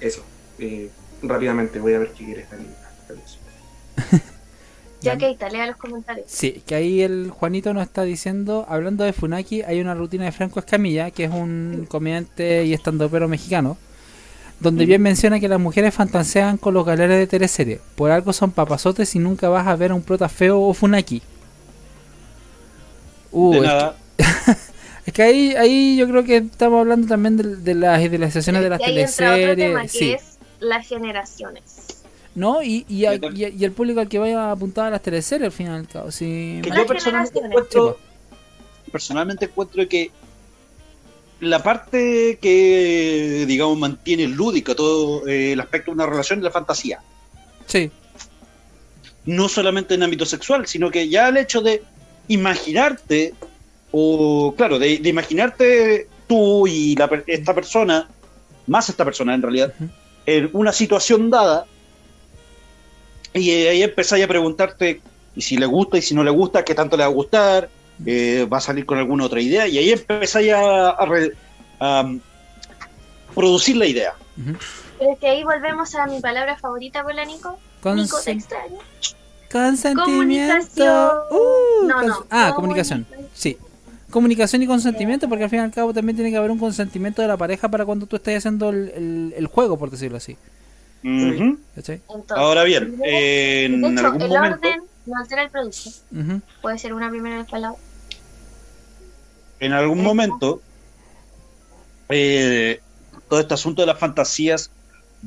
Eso, eh, rápidamente voy a ver qué quiere esta niña. Ya que lea los comentarios. Sí, que ahí el Juanito nos está diciendo, hablando de Funaki, hay una rutina de Franco Escamilla, que es un comediante y estandopero mexicano, donde bien menciona que las mujeres fantasean con los galeros de teleserie. Por algo son papazotes y nunca vas a ver a un prota feo o Funaki. Uh, de es, nada. que, es que ahí, ahí yo creo que estamos hablando también de, de las idealizaciones de las y ahí entra otro tema teleseries. que Sí. es las generaciones. ¿No? Y, y, a- el público al que vaya apuntado a las teleseries al fin y al cabo. Sí. Que yo personalmente encuentro, personalmente encuentro que la parte que, digamos, mantiene lúdica todo eh, el aspecto de una relación es la fantasía. Sí. No solamente en ámbito sexual, sino que ya el hecho de imaginarte, o claro, de, de imaginarte tú y la per- esta persona, más esta persona en realidad, en una situación dada, Y eh, ahí empezáis a preguntarte, y si le gusta y si no le gusta, qué tanto le va a gustar, eh, va a salir con alguna otra idea, y ahí empezáis a, a re- a, um, producir la idea. Pero es que ahí volvemos a mi palabra favorita la Nico. Nico, te extraño. consentimiento. Comunicación. Uh, No, cons- no, ah, comunicación. comunicación. Sí. Comunicación y consentimiento, porque al fin y al cabo también tiene que haber un consentimiento de la pareja para cuando tú estés haciendo el, el- el juego, por decirlo así. Ahora bien, eh, en de hecho, algún el momento, orden no altera el producto. Puede ser una primera palabra. en algún momento, eh, todo este asunto de las fantasías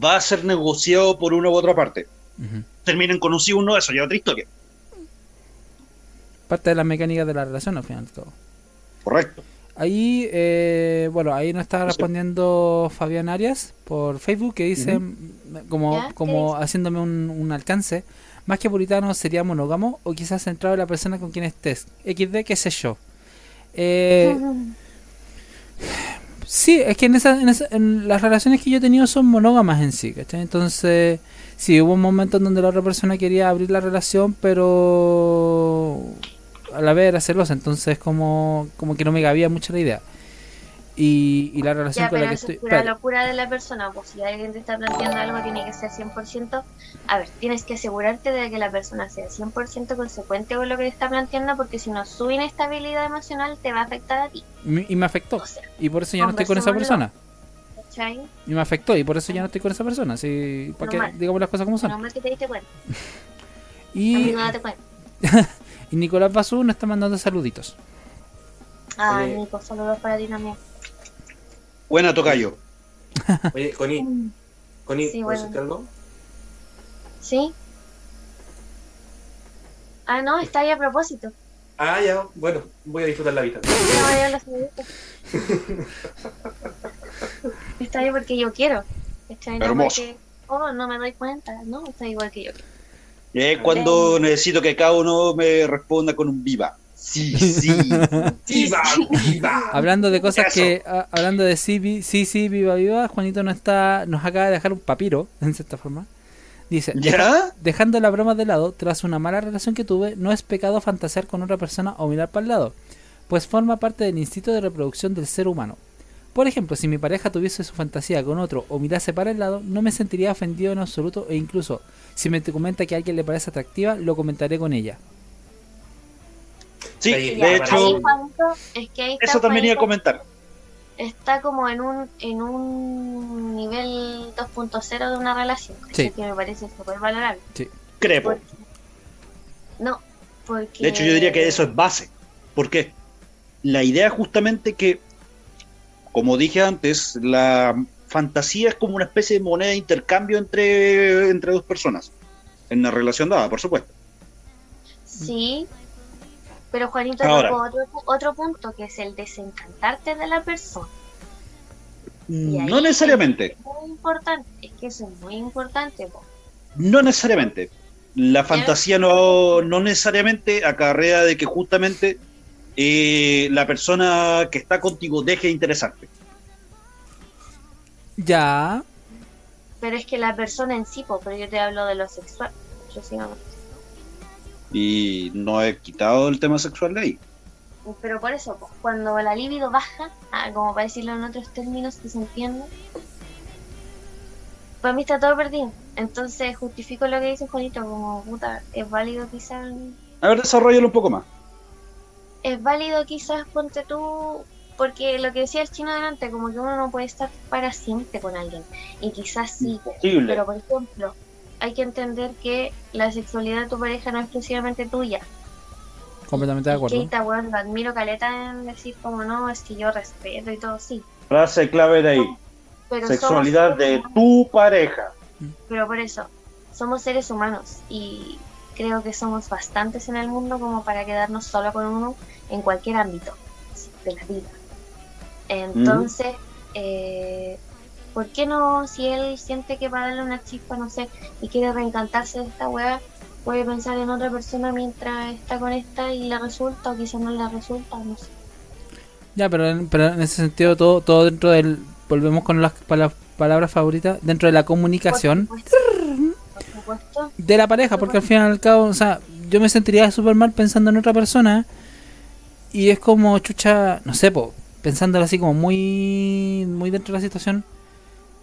va a ser negociado por una u otra parte. Terminen con un sí o un no, eso ya es otra historia. Parte de las mecánicas de la relación, al fin y al cabo. Correcto. Ahí, eh, bueno, ahí nos está Sí. respondiendo Fabián Arias por Facebook que dice, como, ¿Ya? ¿Qué como dice? haciéndome un, un alcance, más que puritano sería monógamo o quizás centrado en la persona con quien estés. XD, qué sé yo. Eh, sí, es que en, esa, en, esa- en las relaciones que yo he tenido son monógamas en sí, ¿cachai? Entonces, sí, hubo un momento en donde la otra persona quería abrir la relación, pero a la vez era celosa, entonces como, como que no me cabía mucho la idea. Y, y la relación Ya, con la que estoy... es pura locura de la persona. Pues si alguien te está planteando algo, tiene que ser 100%. A ver, tienes que asegurarte de que la persona sea 100% consecuente con lo que te está planteando, porque si no, su inestabilidad emocional te va a afectar a ti. Y me afectó. O sea, Y por eso ya no estoy con esa persona. ¿cachai? Y me afectó. Y por eso ya no estoy con esa persona. Sí, para que Normal. digamos las cosas como son. Menos mal que te diste cuenta. Y, Amigo, date cuenta. y Nicolás Basú nos está mandando saluditos. Ah, Oye. Nico, saludos para ti también. Buena, Tocayo. Oye, Connie, Connie, Sí, ¿puedo bueno. algo? ¿Sí? Ah, no, está ahí a propósito. Ah, ya, bueno, voy a disfrutar la vida. No, ya lo sabía. Está ahí porque yo quiero. Está ahí no Hermoso. porque, oh, no me doy cuenta. No, está igual que yo. Es cuando necesito que cada uno me responda con un viva. Sí, sí. ¡Viva! ¡Viva! Hablando de cosas Eso. que, a- hablando de sí, vi- sí, sí, viva, viva, Juanito nos está, nos acaba de dejar un papiro, en cierta forma. Dice, ¿Ya? dejando la broma de lado, tras una mala relación que tuve, no es pecado fantasear con otra persona o mirar para el lado, pues forma parte del instinto de reproducción del ser humano. Por ejemplo, si mi pareja tuviese su fantasía con otro o mirase para el lado, no me sentiría ofendido en absoluto e incluso, si me te comenta que a alguien le parece atractiva, lo comentaré con ella. Sí, de ya, hecho, Juanito, es que eso también iba a comentar. está como en un en un nivel 2.0 de una relación. Sí. Que me parece súper valorable. Crepo. Porque- no, porque... De hecho, yo diría que eso es base. ¿Por qué? La idea es justamente que, como dije antes, la fantasía es como una especie de moneda de intercambio entre, entre dos personas. En una relación dada, por supuesto. Sí, pero Juanito Ahora. tocó otro, otro punto que es el desencantarte de la persona. Ahí- No necesariamente. Muy importante, es que eso es muy importante. po. No necesariamente. La fantasía no, no necesariamente acarrea de que justamente eh, la persona que está contigo deje de interesarte. Ya, Pero es que la persona en sí, po, pero yo te hablo de lo sexual. exclusivamente. Y no he quitado el tema sexual de ahí. Pero por eso, cuando la libido baja, ah, como para decirlo en otros términos que se entienden, para mí está todo perdido. Entonces justifico lo que dice Juanito, como puta, es válido quizás A ver, desarrollalo un poco más. es válido quizás ponte tú porque lo que decía el chino delante como que uno no puede estar para siempre con alguien y quizás sí Imposible. pero por ejemplo hay que entender que la sexualidad de tu pareja no es exclusivamente tuya completamente de acuerdo. Keita, lo admiro caleta en decir como no es que yo respeto y todo sí Frase clave de ahí. pero Sexualidad de humanos, tu pareja. pero por eso somos seres humanos y creo que somos bastantes en el mundo como para quedarnos solo con uno en cualquier ámbito de la vida. Entonces, eh, ¿por qué no, si él siente que va a darle una chispa, no sé, y quiere reencantarse de esta weá, puede pensar en otra persona mientras está con esta y le resulta, o quizás no le resulta, no sé. Ya, pero en, pero en ese sentido todo, todo dentro del... Volvemos con las pala- palabras favoritas. Dentro de la comunicación. Por supuesto. de la pareja, porque al fin y al cabo, o sea, yo me sentiría súper mal pensando en otra persona y es como chucha, no sé, po, pensándolo así como muy muy dentro de la situación,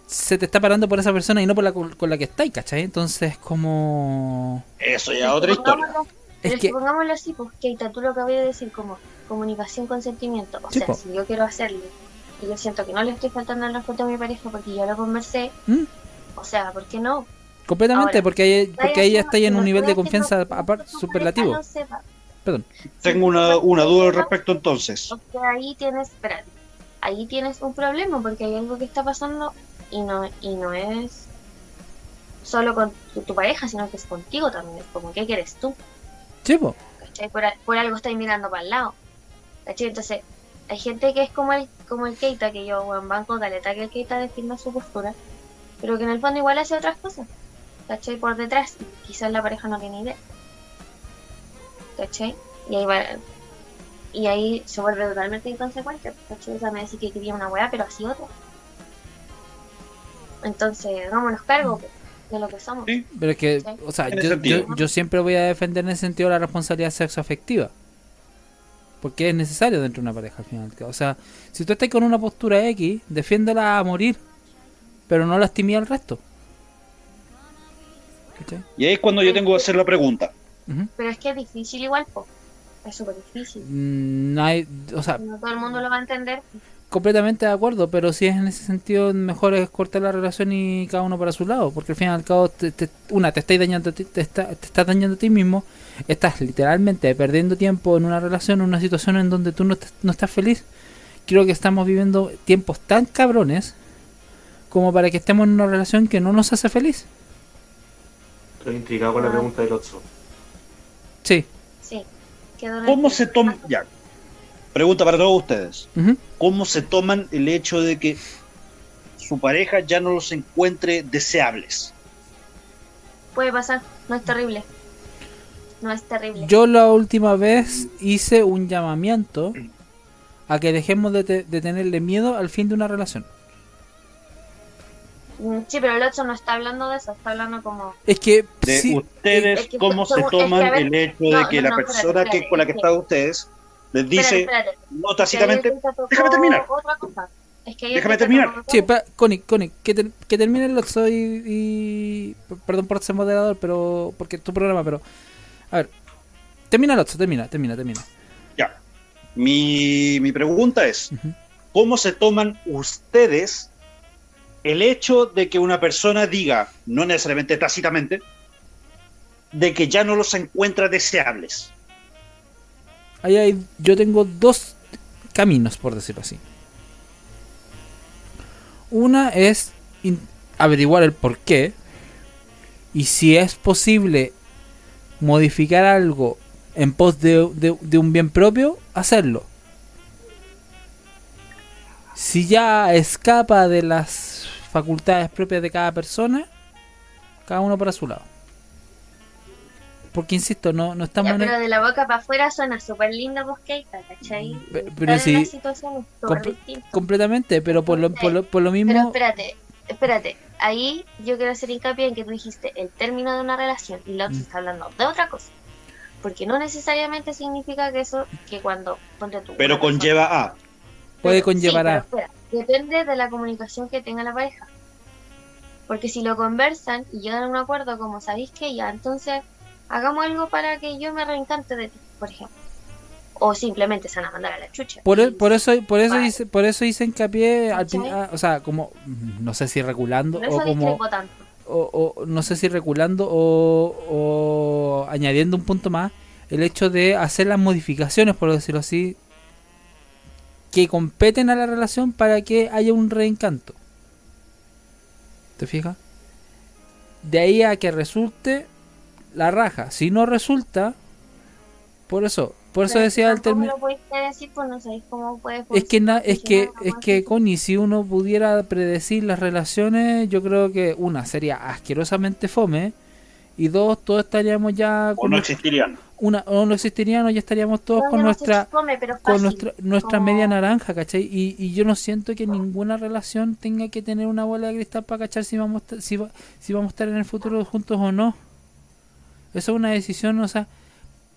se te está parando por esa persona y no por la con la que estáis, ¿cachai? Entonces como... Eso ya es otra historia. Es Pero es que- pongámoslo así, pues Keita, tú lo acabas de decir como comunicación con sentimiento. O Sí, sea, po. si yo quiero hacerlo y yo siento que no le estoy faltando el respeto a mi pareja porque yo lo conversé, ¿Mm? o sea, ¿por qué no? Completamente, Ahora, porque ahí, porque ahí ya está en un nivel de confianza no- aparte superlativo. no sepa. Perdón. Tengo una, una duda al respecto entonces. Ahí tienes, espérate, ahí tienes un problema porque hay algo que está pasando y no, y no es solo con tu, tu pareja, sino que es contigo también. Es como, ¿qué quieres tú? Sí, po. ¿Cachai? Por, a- por algo estáis mirando para el lado. ¿Cachai? Entonces, hay gente que es como el, como el Keita, que yo, en banco caleta, que el Keita defienda su postura, pero que en el fondo igual hace otras cosas. ¿Cachai? Por detrás, y quizás la pareja no tiene idea. ¿Cachai? Y ahí va. Y ahí se vuelve totalmente inconsecuente. ¿Cachai? O sea, me decís que quería una weá, pero así otra. Entonces, hagámonos cargo pues, de lo que somos. Sí. Pero es que, o sea, yo, siempre voy a defender en ese sentido la responsabilidad sexoafectiva. Porque es necesario dentro de una pareja al final. O sea, si tú estás con una postura X, defiéndela a morir. Pero no lastimé al resto. ¿Cachai? Y ahí es cuando yo tengo que hacer la pregunta. Pero es que es difícil igual, po. Es súper difícil. Mm, no hay- o sea, No todo el mundo lo va a entender. completamente de acuerdo, pero si es en ese sentido, mejor es cortar la relación y cada uno para su lado, porque al fin y al cabo, te- te- una, te estáis dañando, a ti- te, está- te estás dañando a ti mismo, estás literalmente perdiendo tiempo en una relación, en una situación en donde tú no, te- no estás feliz. Creo que estamos viviendo tiempos tan cabrones como para que estemos en una relación que no nos hace feliz. Estoy intrigado con la pregunta del Otso. Sí. Sí. ¿Cómo se toma? Ya. Pregunta para todos ustedes. ¿Cómo se toman el hecho de que su pareja ya no los encuentre deseables? Puede pasar. No es terrible. No es terrible. Yo la última vez hice un llamamiento a que dejemos de, te- de tenerle miedo al fin de una relación. Mm, Sí, pero el 8 no está hablando de eso. Está hablando como. Es que De sí, ustedes, es que- ¿cómo se toman ver, el hecho de no, que no, la no, persona espérate, que espérate, con la que es que- está ustedes les dice, Espérate, espérate. no tácitamente, déjame terminar. Otra cosa. Es que ahí el Déjame terminar. Sí, pa- Connie, Connie, que, que termine el Oxo y, y- Perdón por ser moderador, pero. Porque es tu programa, pero. A ver. Termina el Oxo, termina, termina, termina. Ya. Mi, mi pregunta es. ¿cómo se toman ustedes el hecho de que una persona diga, no necesariamente tácitamente, de que ya no los encuentra deseables? Ahí hay, yo tengo dos caminos, por decirlo así. Una es averiguar el por qué. Y si es posible modificar algo en pos de, de- de un bien propio, hacerlo. Si ya escapa de las facultades propias de cada persona, cada uno para su lado. Porque insisto, no, no estamos Ya, en pero de la boca para afuera suena súper linda vos Keita, ¿cachai? Pe- Estar pero en si- comple- completamente, pero por lo, por lo, por lo mismo... Pero espérate, espérate. Ahí yo quiero hacer hincapié en que tú dijiste el término de una relación y la otra Mm. está hablando de otra cosa. Porque no necesariamente significa que eso, que cuando ponte tú. Pero persona- conlleva a... Puede Pero- conllevar sí, a- pero espera, depende de la comunicación que tenga la pareja. Porque si lo conversan y llegan a un acuerdo como sabéis que ya, entonces hagamos algo para que yo me reencante de ti, por ejemplo. O simplemente se van a mandar a la chucha. Por, Y- e- por eso por eso Vale. hice, por eso hice hincapié al ¿Cachai? ah, o sea como mm, no sé si reculando o como tanto. o, o no sé si reculando o, o añadiendo un punto más el hecho de hacer las modificaciones por decirlo así que competen a la relación para que haya un reencanto ¿te fijas? de ahí a que resulte la raja si no resulta por eso por eso Pero decía el término pues no sabéis cómo puede es que na- es que es que. Connie si uno pudiera predecir las relaciones yo creo que una sería asquerosamente fome y dos todos estaríamos ya O con no existirían. Una o no existirían o ya estaríamos todos No, con nuestra come, con nuestra, nuestra Como- media naranja, ¿cachai? Y, y yo no siento que ninguna relación tenga que tener una bola de cristal para cachar si vamos, a- si, va- si vamos a estar en el futuro juntos o no. Eso es una decisión, o sea,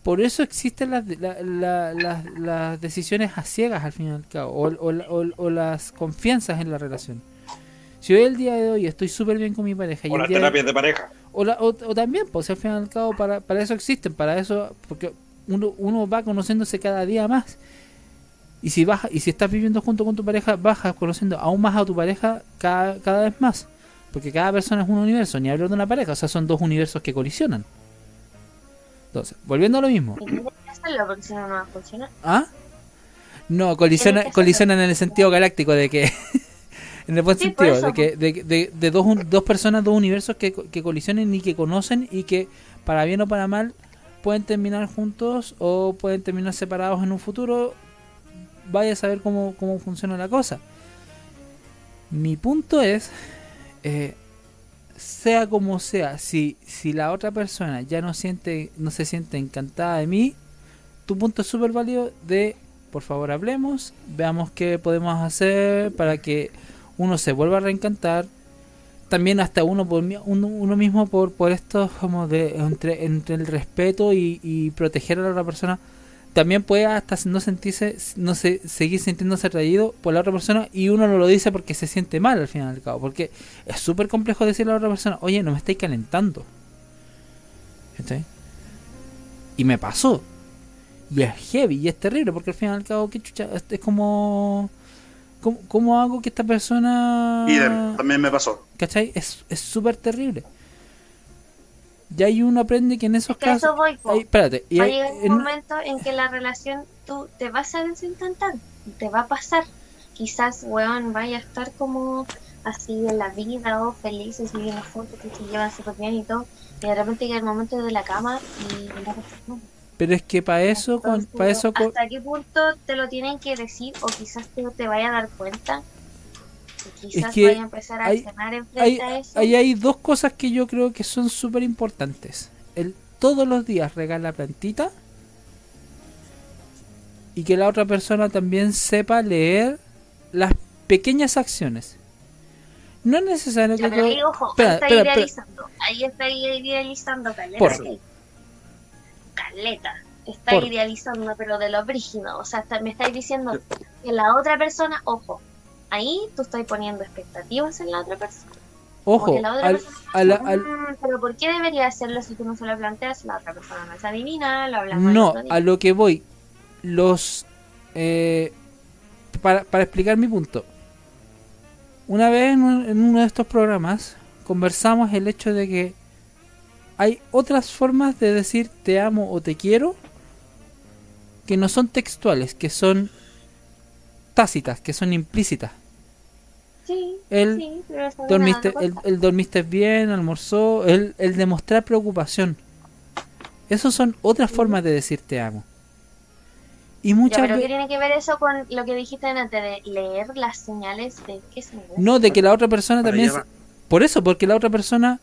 por eso existen las, la- la- las- las decisiones a ciegas al fin y al cabo, o, o la- o- o las confianzas en la relación. Si hoy el día de hoy estoy súper bien con mi pareja y O el las día de- terapias de pareja. O, la- o, o también, pues al fin y al cabo, para, para eso existen, para eso, porque uno, uno va conociéndose cada día más. Y si baja, y si estás viviendo junto con tu pareja, vas conociendo aún más a tu pareja cada, cada vez más. Porque cada persona es un universo, ni hablar de una pareja, o sea, son dos universos que colisionan. Entonces, volviendo a lo mismo. Porque si no, no va a funcionar. ¿Ah? No, colisiona, colisionan en el sentido galáctico de que. En el buen Sí, sentido, de que de, de- de dos, un- dos personas, dos universos que, que colisionen y que conocen y que, para bien o para mal, pueden terminar juntos o pueden terminar separados en un futuro. Vaya a saber cómo, cómo funciona la cosa. Mi punto es. eh, sea como sea, si, si la otra persona ya no siente, no se siente encantada de mí, tu punto es súper válido de por favor hablemos, veamos qué podemos hacer para que uno se vuelva a reencantar. También hasta uno por uno, uno mismo por, por esto como de entre, entre el respeto y, y proteger a la otra persona. También puede hasta no sentirse, no se, seguir sintiéndose atraído por la otra persona y uno no lo dice porque se siente mal al fin y al cabo. Porque es súper complejo decirle a la otra persona, oye, no me estáis calentando. Y me pasó. Y es heavy y es terrible porque al fin y al cabo, qué chucha, es como... ¿Cómo, cómo hago que esta persona... Y también me pasó. ¿Cachai? Es es súper terrible. Y ahí uno aprende que en esos Es que a eso casos... voy, ahí, espérate, y va a llegar un en- momento en que la relación tú te vas a desencantar, te va a pasar. Quizás, weón, vaya a estar como así en la vida o felices viviendo juntos que se llevan súper bien y todo. Y de repente llega el momento de la cama y no pasa nada. Pero es que para eso, con, para eso, con- ¿Hasta qué punto te lo tienen que decir o quizás tú te vayas a dar cuenta? Y quizás que vaya a empezar a hay- accionar en hay, a eso. ahí hay dos cosas que yo creo que son súper importantes. El todos los días regar la plantita y que la otra persona también sepa leer las pequeñas acciones. No es necesario Ya, que pero ahí, ojo, Espera, ahí está espera, espera. idealizando. Ahí está idealizando. Por-. Caleta. Está Por- idealizando, pero de lo brígido. O sea, está- me estáis diciendo que la otra persona, ojo, ahí tú estás poniendo expectativas en la otra persona. Ojo, Porque la otra al- persona a la- "Mm, pero ¿por qué debería hacerlo si tú no se lo planteas? La otra persona no es adivina, lo hablamos no, a lo que voy, los... eh, para, para explicar mi punto. Una vez en, un- en uno de estos programas conversamos el hecho de que hay otras formas de decir te amo o te quiero que no son textuales, que son tácitas, que son implícitas. Sí, El sí, pero dormiste, dormiste bien, almorzó, el, el demostrar preocupación. Esas son otras formas de decir te amo. Y Ya, muchas pero ¿qué veces... tiene que ver eso con lo que dijiste antes de leer las señales de qué señales? No, de que la otra persona Para también... Por eso, porque la otra persona...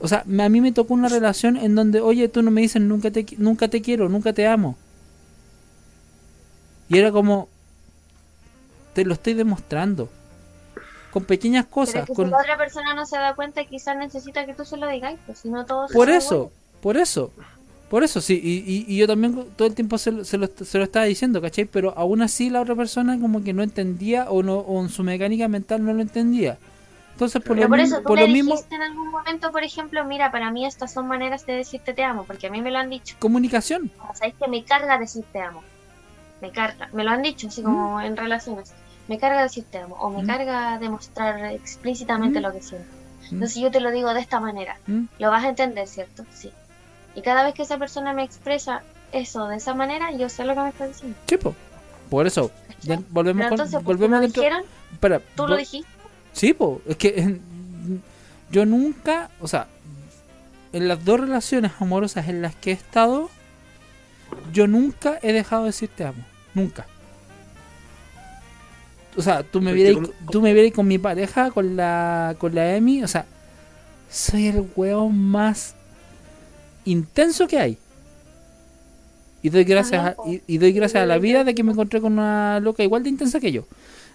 O sea, a mí me tocó una relación en donde, oye, tú no me dices nunca te, nunca te quiero, nunca te amo. Y era como... Te lo estoy demostrando. Con pequeñas Pero cosas. es que con... si la otra persona no se da cuenta, quizás necesita que tú se lo digas, pues si no todos Por eso, por eso. Por eso, sí. Y, y- y yo también todo el tiempo se, lo- se lo, se lo estaba diciendo, ¿cachai? Pero aún así la otra persona como que no entendía o, no, o en su mecánica mental no lo entendía. Entonces, por Pero lo, por eso, tú por me lo mismo, dijiste en algún momento, por ejemplo, mira, para mí estas son maneras de decirte te amo, porque a mí me lo han dicho. comunicación. O sea, es que me carga decir te amo. Me carga. Me lo han dicho, así como en relaciones. Me carga decir te amo. O me Mm. carga demostrar explícitamente Mm. lo que siento. ¿Mm? Entonces yo te lo digo de esta manera. ¿Mm? Lo vas a entender, ¿cierto? Sí. Y cada vez que esa persona me expresa eso de esa manera, yo sé lo que me está diciendo. Sí, po. Por eso, volvemos Pero con, entonces, pues, volvemos lo dentro. dijeron, Espera, tú lo dijiste. Sí, po. Es que yo nunca, o sea, en las dos relaciones amorosas en las que he estado, yo nunca he dejado de decir te amo. Nunca. O sea, tú me vieras, que tú me vieras con mi pareja, con la, con la Emi, o sea, soy el hueón más intenso que hay. Y doy gracias a, y doy gracias a la vida de que me encontré con una loca igual de intensa que yo.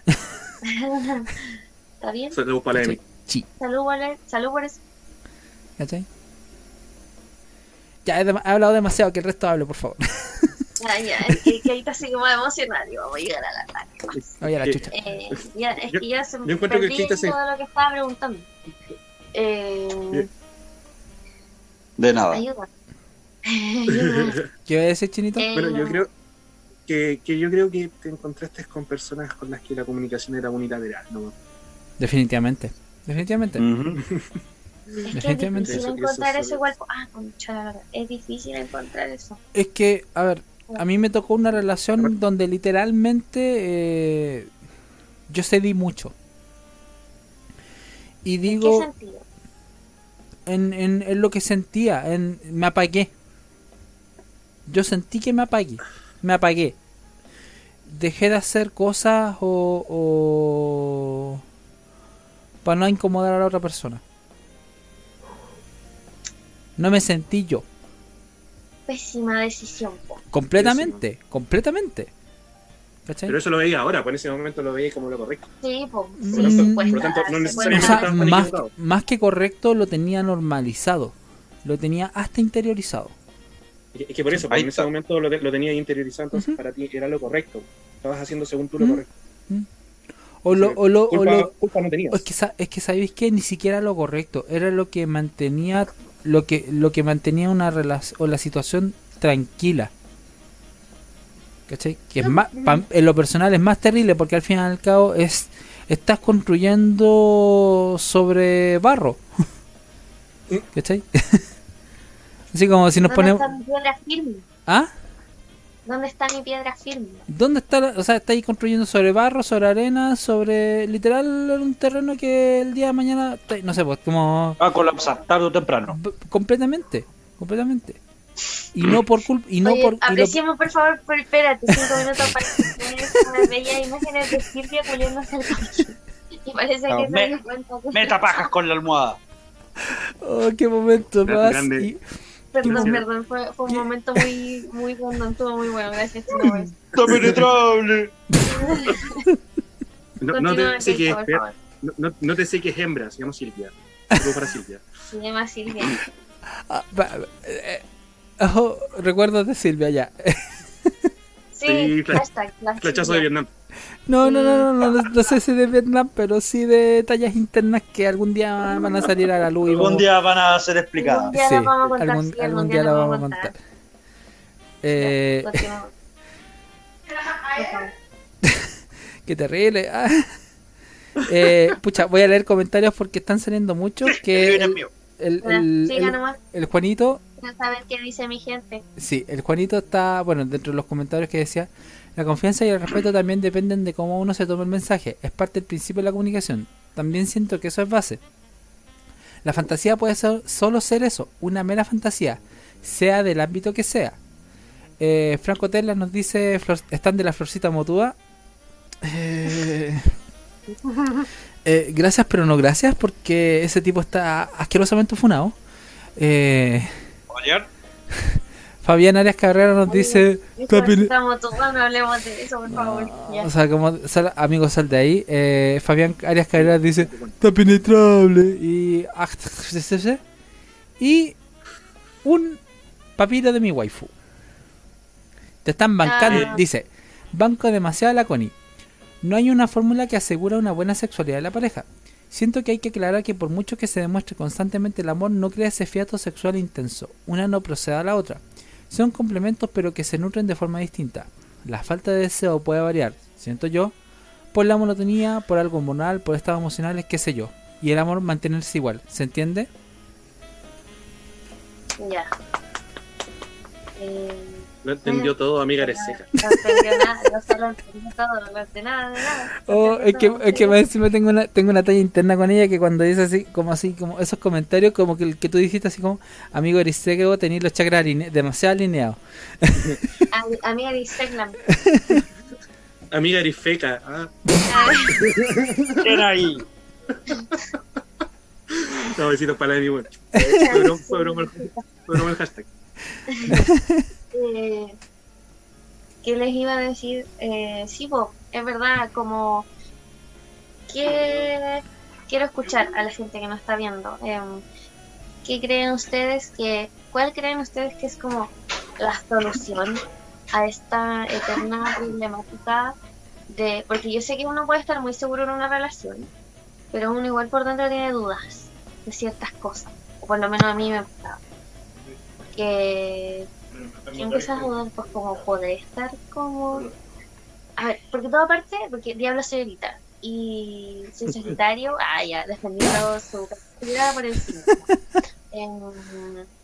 ¿Está bien? Saludos para la Emi. Sí, Salud, por- salud por eso. ¿cachai? Ya he, dem- he hablado demasiado, que el resto hable, por favor. Ya, ya, es que, que ahorita sí que me voy a emocionar y vamos a llegar a la tarde. Oye, la Que- chucha. Eh, ya, es Yo- que ya se yo encuentro que se- todo lo que estaba preguntando. Eh, De nada. ayuda. ayuda. ¿Qué iba a decir, Chinito? Eh, Bueno, yo creo que, que yo creo que te encontraste con personas con las que la comunicación era unilateral, ¿no? Definitivamente. Definitivamente. Es que es Definitivamente. difícil Eso- encontrar eso eso es- igual. Ah, concha la lora. Es difícil encontrar eso. Es que, a ver, a mí me tocó una relación donde literalmente eh, yo cedí mucho. Y ¿En qué digo, sentido? en, en, en lo que sentía, en, me apagué. Yo sentí que me apagué. Me apagué. Dejé de hacer cosas o, o para no incomodar a la otra persona. No me sentí yo. Pésima decisión. po. Completamente, completamente. ¿Cachai? Pero eso lo veía ahora, pues en ese momento lo veía como lo correcto. Sí, po. Sí, por lo puede por lo tanto, no O necesariamente sea, más, que correcto lo tenía normalizado. Lo tenía hasta interiorizado. Es que- por eso, pues, en ese momento lo, te- lo tenías interiorizado, entonces para ti era lo correcto. Estabas haciendo según tú lo correcto. O lo, o lo, o Culpa, lo- culpa no tenías. es que es que sabéis que ni siquiera lo correcto era lo que mantenía lo que lo que mantenía una relación o la situación tranquila. ¿Cachai? Que es más, pa- en lo personal es más terrible porque al fin y al cabo es estás construyendo sobre barro. ¿Cachai? Así como si nos ¿Dónde ponemos... ¿Ah? ¿Dónde está mi piedra firme? ¿Dónde está? la- o sea, estáis construyendo sobre barro, sobre arena, sobre literal en un terreno que el día de mañana, no sé, pues como Va a colapsar tarde o temprano. completamente, completamente. Y no por culpa, y no Oye, por y lo- apreciemos por favor, por, espérate, cinco minutos para poner unas bellas imágenes de Silvia culiándose el. Y parece No, que se me- dio cuenta que... Meta pajas con la almohada. oh, qué momento más. grande. y- Perdón, perdón, fue, fue un momento muy, muy bueno, estuvo muy bueno, gracias. Está penetrable. No, te sé que Keita, por favor. no, no- no te sé que es hembra, se llama Silvia. Saludos para Silvia. Se llama Silvia. ah, eh, oh, recuerdos de Silvia ya. Sí, Sí, flash- hashtag, de. Vietnam. No, no, no, no, no, no, no sé si de Vietnam, pero sí de tallas internas que algún día van a salir a la luz Algún vamos- día van a ser Algún explicadas. día Sí, la vamos a contar, algún, sí, algún día la vamos a contar. Eh. Qué terrible. ah. Eh, pucha, voy a leer comentarios porque están saliendo muchos. Que Viene el, el, el- el- el Juanito, quiero saber qué dice mi gente. sí, el Juanito está, bueno, dentro de los comentarios que decía, la confianza y el respeto también dependen de cómo uno se toma el mensaje. Es parte del principio de la comunicación. También siento que eso es base. La fantasía puede ser, solo ser eso, una mera fantasía, sea del ámbito que sea. Eh, Franco Tela nos dice, "Flor- están de la florcita motúa. Eh, eh, gracias, pero no gracias, porque ese tipo está asquerosamente funado. Eh, Fabián Arias Carrera nos dice, "Está pene- Estamos todos, no hablemos de eso, por favor. O sea, como sal- amigos, sal de ahí. Eh, Fabián Arias Carrera dice, está penetrable. Y, ah, y un papiro de mi waifu. Te están bancando, Ah. dice, banco demasiado la Connie. No hay una fórmula que asegura una buena sexualidad de la pareja. Siento que hay que aclarar que por mucho que se demuestre constantemente el amor, no crea ese fiato sexual intenso. Una no procede a la otra. Son complementos pero que se nutren de forma distinta. La falta de deseo puede variar, siento yo, por la monotonía, por algo hormonal, por estados emocionales, qué sé yo. Y el amor mantenerse igual, ¿se entiende? Ya. Eh, Lo entendió todo, amiga, eres seca. No entendió nada, no solo entendió todo, no entendió nada de nada. No Oh, es que, es que todo. más encima tengo una, tengo una talla interna con ella que cuando dice así, como así, como esos comentarios, como que el que tú dijiste así como, amigo Erisego, tenéis los chakras aline- demasiado alineados. A, a mí Ariseglam. Amiga, eres feca. Ah, ¿quién ahí? no, besitos para la bueno. Fue broma el, fue broma el hashtag. Eh, ¿qué les iba a decir? Eh, sí, po, es verdad, como que quiero escuchar a la gente que nos está viendo. Em, ¿Qué creen ustedes que, cuál creen ustedes que es como la solución a esta eterna problemática de, porque yo sé que uno puede estar muy seguro en una relación, pero uno igual por dentro tiene dudas de ciertas cosas, o por lo menos a mí me pasa. Que, que empiezas a dudar, pues como poder estar como... A ver, porque todo parte, porque Diablo soy ahorita, y soy Sagitario, ah ya, defendiendo su capacidad por encima. Em,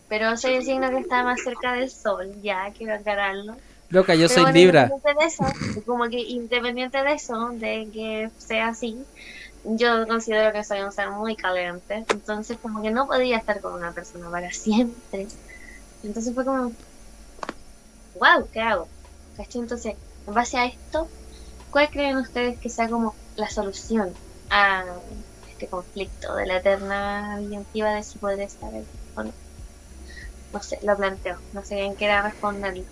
pero soy el signo que está más cerca del sol, ya quiero aclararlo. Loca, yo Pero soy bueno, Libra. Independiente de eso, como que independiente de eso, de que sea así, yo considero que soy un ser muy caliente. Entonces, como que no podía estar con una persona para siempre. Entonces fue como, wow, ¿qué hago? ¿Cachai? Entonces, en base a esto, ¿cuál creen ustedes que sea como la solución a este conflicto de la eterna disyuntiva de si podré estar ahí o no? No sé, lo planteo. No sé quién quiera responder.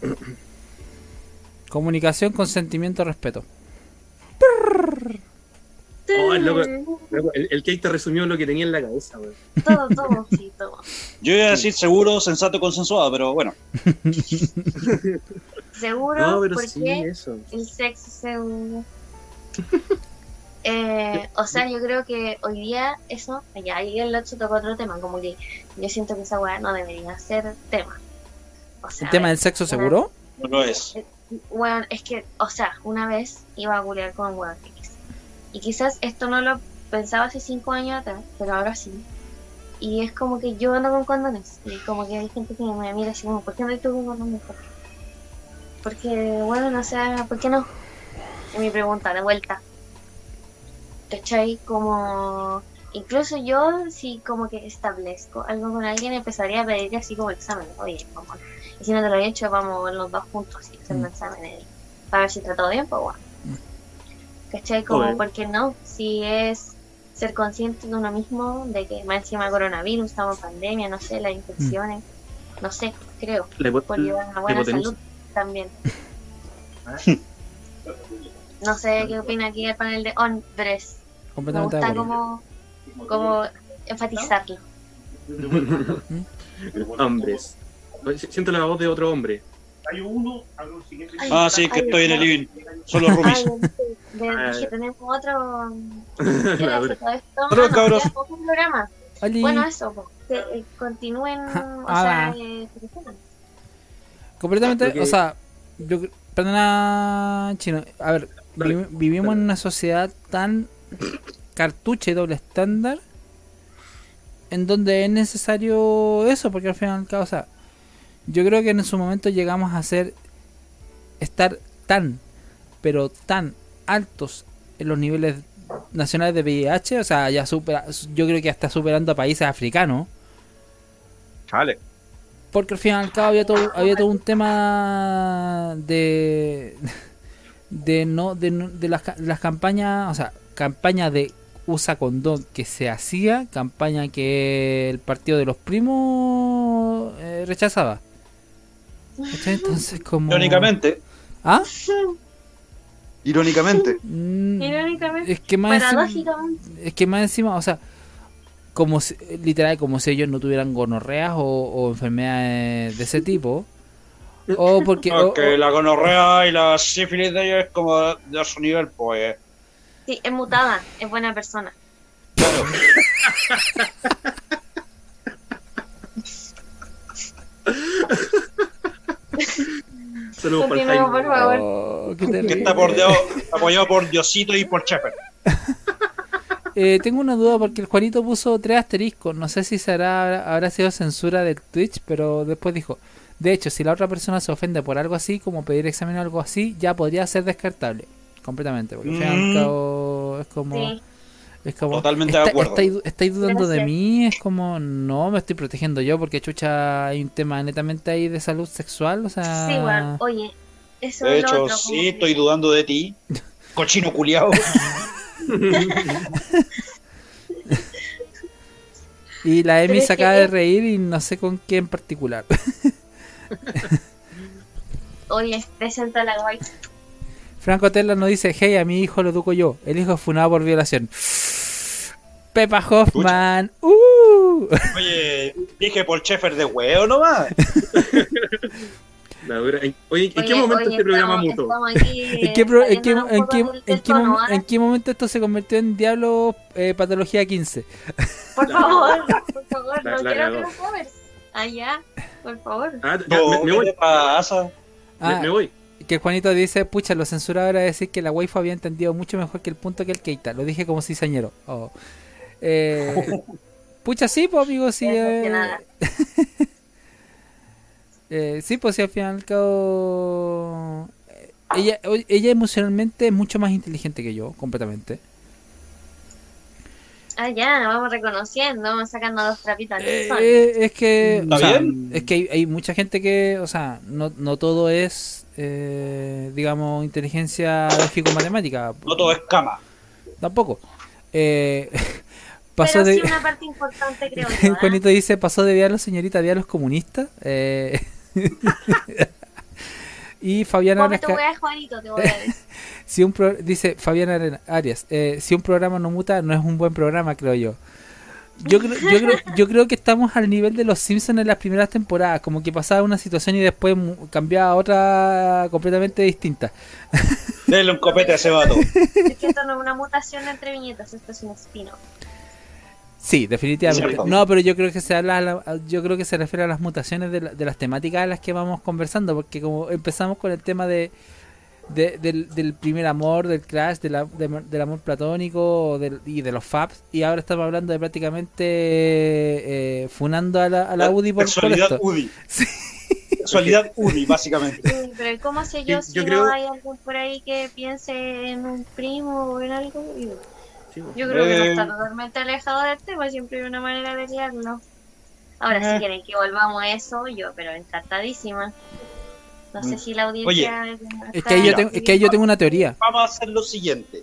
Comunicación, consentimiento, respeto. Oh, loco. Loco, El, el Kate te resumió lo que tenía en la cabeza, weón. Todo, todo, sí, todo. Yo iba a decir seguro, sensato, consensuado, pero bueno. Seguro, No, pero porque sí, eso. el sexo seguro. Eh, o sea, yo creo que hoy día eso, ya ahí el otro tocó otro tema, como que yo siento que esa weá no debería ser tema. O sea, ¿El tema del sexo una- seguro? No lo es. Weón, es que, o sea, una vez iba a culiar con un weón. Y quizás esto no lo pensaba hace cinco años atrás, pero ahora sí. Y es como que yo ando con condones. Y como que hay gente que me mira así como, ¿por qué no tú con condones? Porque, bueno, no sé, ¿por qué no? Es mi pregunta, de vuelta. ¿Cachai? Como... Incluso yo, si como que establezco algo con alguien, empezaría a pedir así como examen. Oye, vamos. Y si no te lo he hecho, vamos los dos juntos y hacer un Mm. examen. Para ver si está todo bien, pues bueno. ¿Cachai? Como, Obvio. ¿por qué no? Si es ser consciente de uno mismo, de que más encima coronavirus, estamos en pandemia, no sé, las infecciones, no sé, creo, hipo- por llevar una buena salud también. No sé qué opina aquí el panel de hombres. Me gusta como, como enfatizarlo. Hombres. Siento la voz de otro hombre. Hay uno, Ah, sí, es que estoy en el living. Roomies. ay, de- Ah, dije, tenemos otro. Ah, cabros. programa. Bueno, eso, que eh, continúen, o Ah, sea, eh. Completamente, o sea, yo, perdona, chino, a ver, Dale, vi- vivimos dale. en una sociedad tan cartucha y doble estándar en donde es necesario eso, porque al final, y al cabo, o sea, yo creo que en su momento llegamos a ser, estar tan, pero tan altos en los niveles nacionales de VIH, o sea, ya supera, yo creo que ya está superando a países africanos. Chale. Porque al fin y al cabo había todo, había todo un tema de de no de, no- de las, ca- las campañas, o sea, campaña de usa condón que se hacía, campaña que el partido de los primos eh, rechazaba. Entonces como Irónicamente. ¿Ah? Irónicamente. Mm, Irónicamente, es que más encima, paradójicamente. es que más encima, o sea, como si- literal como si ellos no tuvieran gonorreas o, o enfermedades de ese tipo. O porque o- que o- la gonorrea y la sífilis de ellos es como de su nivel, pues. Sí, es mutada, es buena persona. Claro. Saludos por Jaime. favor. Oh, qué Que está por Dios- apoyado por Diosito y por Shepard. Eh, tengo una duda porque el Juanito puso tres asteriscos. No sé si será habrá sido censura del Twitch, pero después dijo. De hecho, si la otra persona se ofende por algo así, como pedir examen o algo así, ya podría ser descartable. Completamente. Porque al Mm. cabo es como. Sí, Es como. Totalmente de "Está- acuerdo". ¿Estáis, du- estáis dudando de mí? Es como. No, me estoy protegiendo yo porque chucha hay un tema netamente ahí de salud sexual. O sea. sí, bueno, oye, eso De es lo hecho, otro. como sí, que- estoy dudando de ti. Cochino culiao. Y la Emi se que acaba de reír y no sé con qué en particular. Oye, presenta la guay. Franco Tella nos dice, hey, a mi hijo lo educo yo. El hijo es funado por violación. Pepa Hoffman. Uh. Oye, dije por Sheffer de huevo nomás. En- Oye, ¿en qué Oye, momento oye, este programa mutó? ¿En qué, momento esto se convirtió en Diablo eh, Patología 15? Por favor, por favor, La- no la quiero cagó. que lo covers. Allá, por favor. Ah, ya, No, me, me ¿qué voy. pasa? me- Ah, me voy. Que Juanito dice, pucha, lo censurado era decir que la waifu había entendido mucho mejor que el punto que el Keita. Lo dije como cizañero. Oh. Eh, pucha, sí, pues amigo, sí. Eh, que nada. eh, sí, pues sí, al final y al cabo... Ella, ella emocionalmente es mucho más inteligente que yo, completamente. Ah, ya, vamos reconociendo, vamos sacando los trapitos Eh, eh, es que, ¿Está o sea, bien? es que hay, hay mucha gente que, o sea, no, no todo es, eh, digamos, inteligencia lógico-matemática. No todo es cama. Tampoco. Eh, pasó Pero de. sí una parte importante, creo yo. ¿ah? Juanito dice: pasó de diablos, señorita, diablos comunistas. Eh, y Fabiana Juanito, te voy a decir. si un pro- dice Fabiana Arias: eh, si un programa no muta, no es un buen programa, creo yo. Yo creo, yo, creo, yo creo que estamos al nivel de los Simpsons en las primeras temporadas, como que pasaba una situación y después cambiaba a otra completamente distinta. Denle un copete a ese vato. Es que esto no es una mutación entre viñetas, esto es un espino. Sí, definitivamente. No, pero yo creo que se habla, a la- yo creo que se refiere a las mutaciones de, la- de las temáticas a las que vamos conversando, porque como empezamos con el tema de, de- del, del primer amor, del crash, de la- de- del amor platónico del- y de los faps, y ahora estamos hablando de prácticamente eh, funando a la, a la UDI por, por Sexualidad esto. UDI. Sí. Sexualidad UDI, básicamente. Sí, pero ¿y ¿cómo sé yo si yo no creo- hay alguien por ahí que piense en un primo o en algo? Y Sí, pues. Yo creo que no Eh. está totalmente alejado del tema, siempre hay una manera de liarlo. Ahora, Eh. si quieren que volvamos a eso, yo, pero encantadísima. No sé Mm. si la audiencia. Es que, ahí yo está tengo, es que ahí yo tengo una teoría. Vamos a hacer lo siguiente.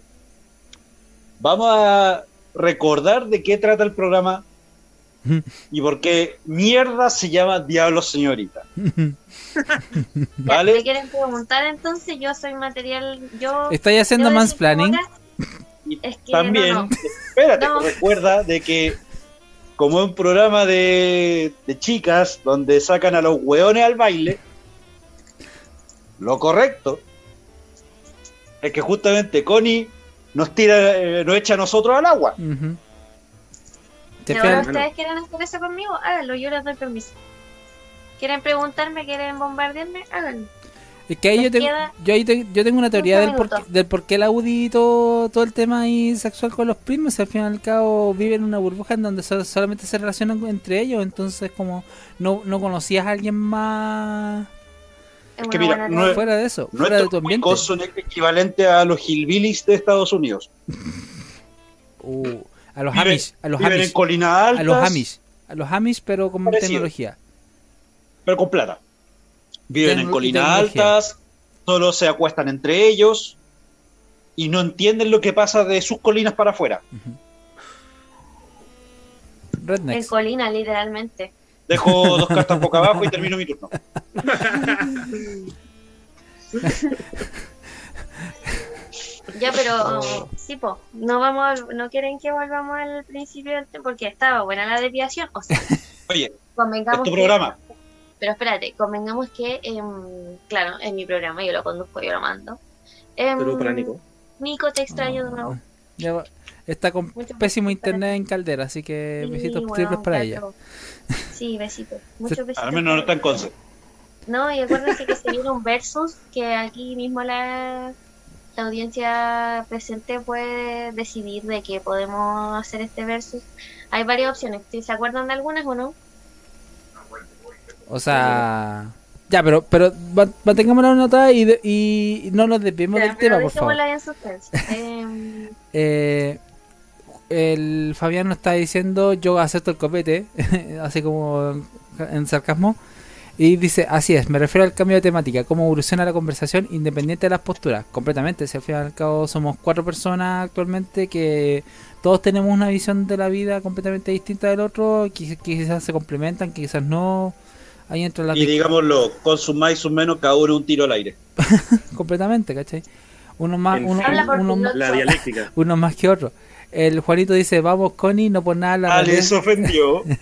Vamos a recordar de qué trata el programa y por qué mierda se llama Diablo Señorita. ¿Vale? ¿Me quieren preguntar entonces? Yo soy material. Yo. ¿Estáis haciendo mansplaining? Es que también, no, no. espérate, No. recuerda de que como es un programa de, de chicas donde sacan a los hueones al baile, lo correcto es que justamente Connie nos tira, eh, nos echa a nosotros al agua. Te Si ahora fijas- ustedes quieren hacer eso conmigo, háganlo, yo les doy permiso. ¿Quieren preguntarme, quieren bombardearme? Háganlo. Es que ahí yo queda yo, ahí te- yo tengo una teoría del por, del por qué la UDI y todo, todo el tema ahí sexual con los primos, al fin y al cabo viven en una burbuja en donde so- solamente se relacionan entre ellos, entonces como no, no conocías a alguien más Es que mira, no fuera de eso, fuera de tu ambiente. son equivalentes a los hillbillies de Estados Unidos. Uh, a los Viven- Amish, a los Viven en Amish, colinas a altas, los Amish, a los Amish pero con Parecido. tecnología. pero con plata. Viven en Tecno- colinas altas, solo se acuestan entre ellos y no entienden lo que pasa de sus colinas para afuera. En Rednecks. colina, literalmente. Dejo dos cartas boca abajo y termino mi turno. Ya, pero Oh. sí, po, no vamos, a- no quieren que volvamos al principio del tema porque estaba buena la desviación. O sea, Oye, es convengamos tu que- programa. pero espérate, convengamos que, em, claro, en mi programa yo lo conduzco, yo lo mando. Em, Saludos para Nico. Nico, te extraño de nuevo. Ya va- está con pésimo internet en Caldera, así que Sí, besitos triples para ella. Sí, besitos. Muchos besitos. Al menos no está en Conce. No, y acuérdense que se viene un versus que aquí mismo la, la audiencia presente puede decidir de que podemos hacer este versus. Hay varias opciones. ¿Se acuerdan de algunas o no? O sea, ya, pero pero ma- mantengamos la nota y, de- y no nos desviemos del tema, por favor. dejémosla en. Em, Eh, el Fabián nos está diciendo yo acepto el copete, así como en sarcasmo. Y dice, así es, me refiero al cambio de temática, cómo evoluciona la conversación independiente de las posturas. Completamente, si al fin y al cabo somos cuatro personas actualmente que todos tenemos una visión de la vida completamente distinta del otro, que quizás se complementan, quizás no. Ahí entra la Y digámoslo, con sus más y sus menos, cada uno un tiro al aire. completamente, ¿cachai? Uno más, uno, uno tu más- La dialéctica. uno más que otro. El Juanito dice, vamos Connie, no por nada la Ah, ofendió.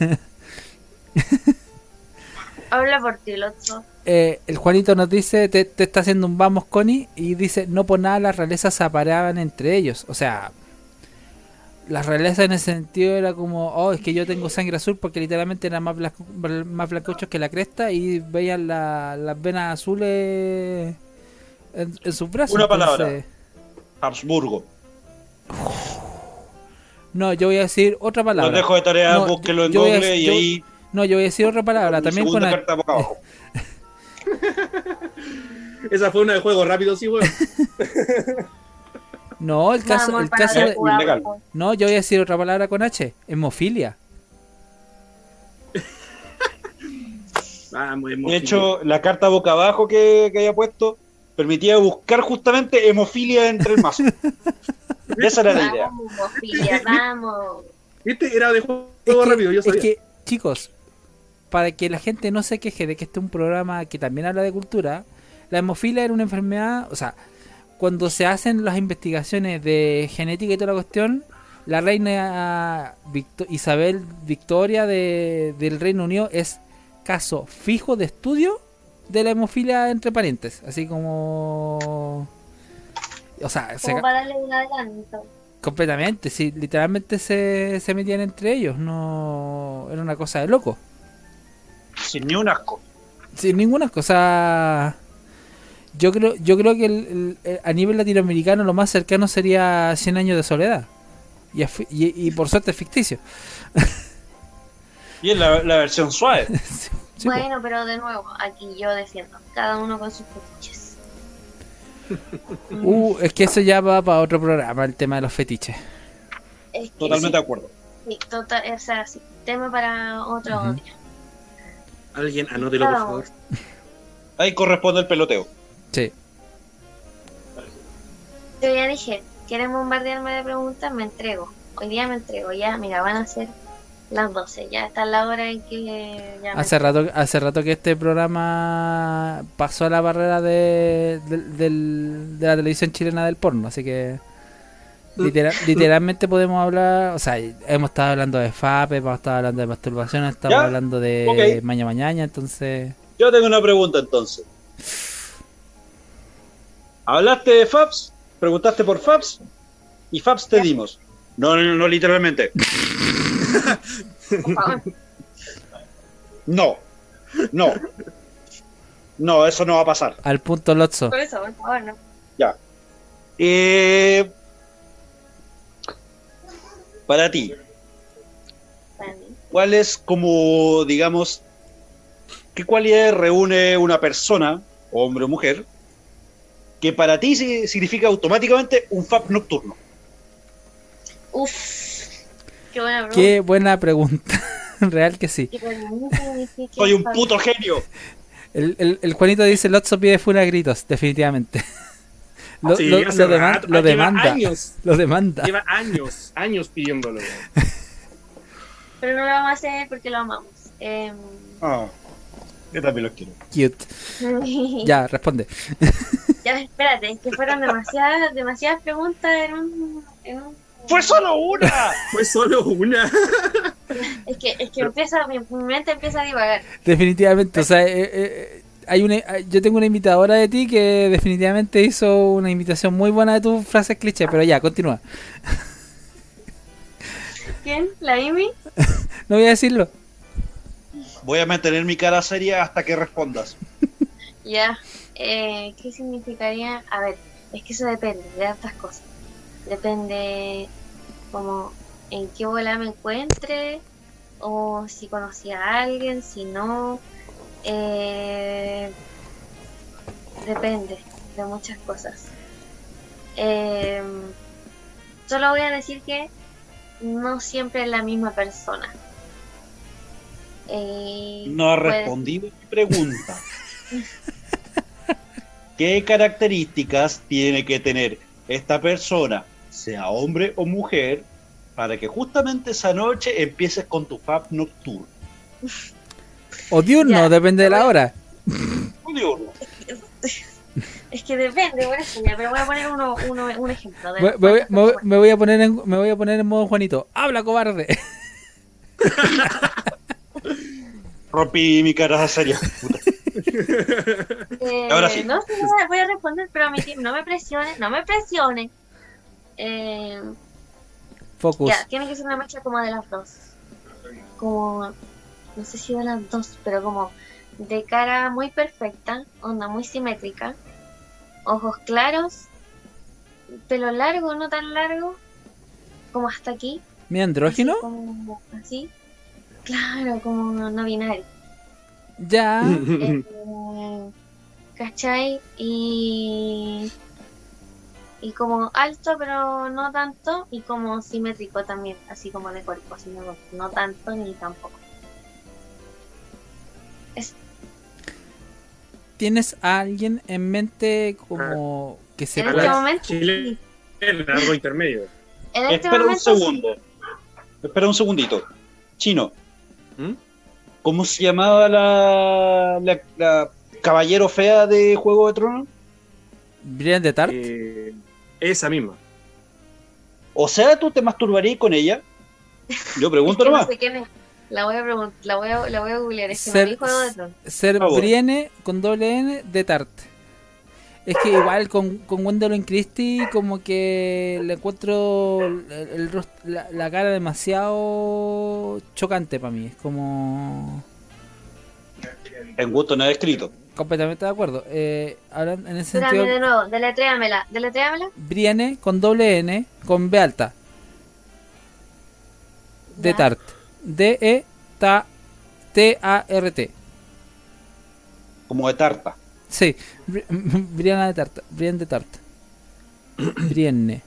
Habla por ti, Lotso. Eh, el Juanito nos dice, te, te está haciendo un vamos Connie y dice, no por nada las realezas se aparaban entre ellos. O sea, las realezas en ese sentido era como, oh, es que yo tengo sangre azul porque literalmente eran más, blanco- más blancuchos que la cresta y veían la- las venas azules en, en sus brazos. Una palabra. entonces- Habsburgo. No, yo voy a decir otra Los palabra. dejo de tarea, No, búsquelo en Google y yo- ahí. No, yo voy a decir otra palabra. También con boca abajo. Esa fue una de juego rápido, sí, weón. No, el caso, Vamos el caso la de-. No, yo voy a decir otra palabra con H. Hemofilia. Vamos, hemos De hecho, la carta boca abajo que, que había puesto permitía buscar justamente hemofilia entre el mazo. Esa era la idea. Vamos, vamos. ¿Viste? Era de juego Es que- rápido, yo es sabía. que, chicos, para que la gente no se queje de que este es un programa que también habla de cultura, la hemofilia era una enfermedad, o sea, cuando se hacen las investigaciones de genética y toda la cuestión, la reina Victo- Isabel Victoria de- del Reino Unido es caso fijo de estudio de la hemofilia entre parientes, así como... O sea, se, Como para darle un adelanto. completamente, sí, literalmente se, se metían entre ellos, no... Era una cosa de loco. Sin ni un asco. Sin ninguna cosa. Yo creo, yo creo que el- el- el- a nivel latinoamericano lo más cercano sería 100 años de soledad. Y, es fi- y, y por suerte es ficticio. Y es la, la versión suave. Sí, sí, po. Bueno, pero de nuevo, aquí yo defiendo. Cada uno con sus fetiches. Uh, es que eso ya va para otro programa, el tema de los fetiches. Es que Totalmente de acuerdo. sí, total, o sea, sí, tema para otro Ujú. día. Alguien anótelo, por favor. Ahí corresponde el peloteo. Sí. Yo ya dije, ¿quieren bombardearme de preguntas? Me entrego. Hoy día me entrego. Ya, mira, van a ser las 12. Ya está la hora en que ya me Hace rato, hace rato que este programa pasó la barrera de, de la televisión chilena del porno, así que literal- literalmente podemos hablar, o sea, hemos estado hablando de FAPE, hemos estado hablando de masturbación, estamos Ya, hablando de ok. maña mañana, entonces Yo tengo una pregunta entonces. Hablaste de Fabs, preguntaste por Fabs y Fabs te dimos. No, no, no literalmente. por favor. No. No. No, eso no va a pasar. al punto Lotso. Por eso, por favor, no. Ya. Eh, para ti. ¿cuál es como, digamos, qué cualidades reúne una persona, hombre o mujer, que para ti si- significa automáticamente un Fab nocturno? Uf. Qué buena pregunta. Qué buena pregunta. Real que sí. Soy un puto genio. El, el, el Juanito dice Lotso pide full a gritos, definitivamente. Lo, Sí, lo- lo deman- rato. lo Lleva demanda. años. Lo demanda. Lleva años, años pidiéndolo. Pero no lo vamos a hacer porque lo amamos. Ah, yo también los quiero. Cute. Ya, responde. Ya, espérate, es que fueron demasiadas, demasiadas preguntas en un, en un- ¡Fue solo una! Fue solo una. Es que, es que empieza, mi, mente empieza a divagar. Definitivamente, o sea, eh, eh, hay una, eh, yo tengo una imitadora de ti que definitivamente hizo una imitación muy buena de tus frases cliché, pero ya, continúa. ¿Quién? ¿La Amy? No voy a decirlo. Voy a mantener mi cara seria hasta que respondas. Ya. Eh, ¿Qué significaría? A ver, es que eso depende de hartas cosas. Depende como en qué bola me encuentre, o si conocí a alguien, si no. Eh, depende de muchas cosas. Eh, solo voy a decir que no siempre es la misma persona. Eh, No ha respondido mi pregunta. ¿Qué características tiene que tener esta persona, sea hombre o mujer, para que justamente esa noche empieces con tu fab nocturno? O diurno, Ya. depende de la hora. No digo, Es que depende, eso ya, pero voy a poner uno, uno, un ejemplo. de voy- me voy- me voy a poner en, me voy a poner en modo Juanito. ¡Habla, cobarde! rompí mi cara seria. Eh, Ahora sí. No, sí, voy a- responder, pero a mi tiempo. No me presione, no me presione. Eh, Focus. ya, tiene que ser una mezcla como de las dos. Como, no sé si de las dos, pero como de cara muy perfecta, onda muy simétrica, ojos claros, pelo largo, no tan largo, como hasta aquí. ¿Mi andrógino? Así, como así. Claro, como no binario. Ya. Eh, ¿Cachai? Y. Y como alto, pero no tanto. Y como simétrico también, así como de cuerpo, así no, no tanto ni tampoco. ¿Tienes a alguien en mente como que se En este momento. Chile. sí. algo intermedio. En este Espera un segundo. Espera un segundito. Chino, ¿Mm? ¿cómo se llamaba la, la, la caballero fea de Juego de Tronos? Brian de Tart? Eh, esa misma. O sea, ¿tú te masturbarías con ella? Yo Es pregunto que no nomás. sé quién es. La voy a preguntar, la voy a, la voy a googlear. Es que Ser- no Tronos. Ser favor. Brienne con doble N de Tart. Es que igual con, con Gwendolyn Christie como que le encuentro el- la, la cara demasiado chocante para mí. Es como... En gusto no he escrito. Completamente de acuerdo. Eh, ahora en ese Espérame sentido... de nuevo, deletréamela. Deletréamela. Brienne con doble N con B alta. De Ya. Tart. D-E-T-A-R-T. Como de tarta. Sí, Bri- Brianna de Tart. Brienne de Tart. Brienne.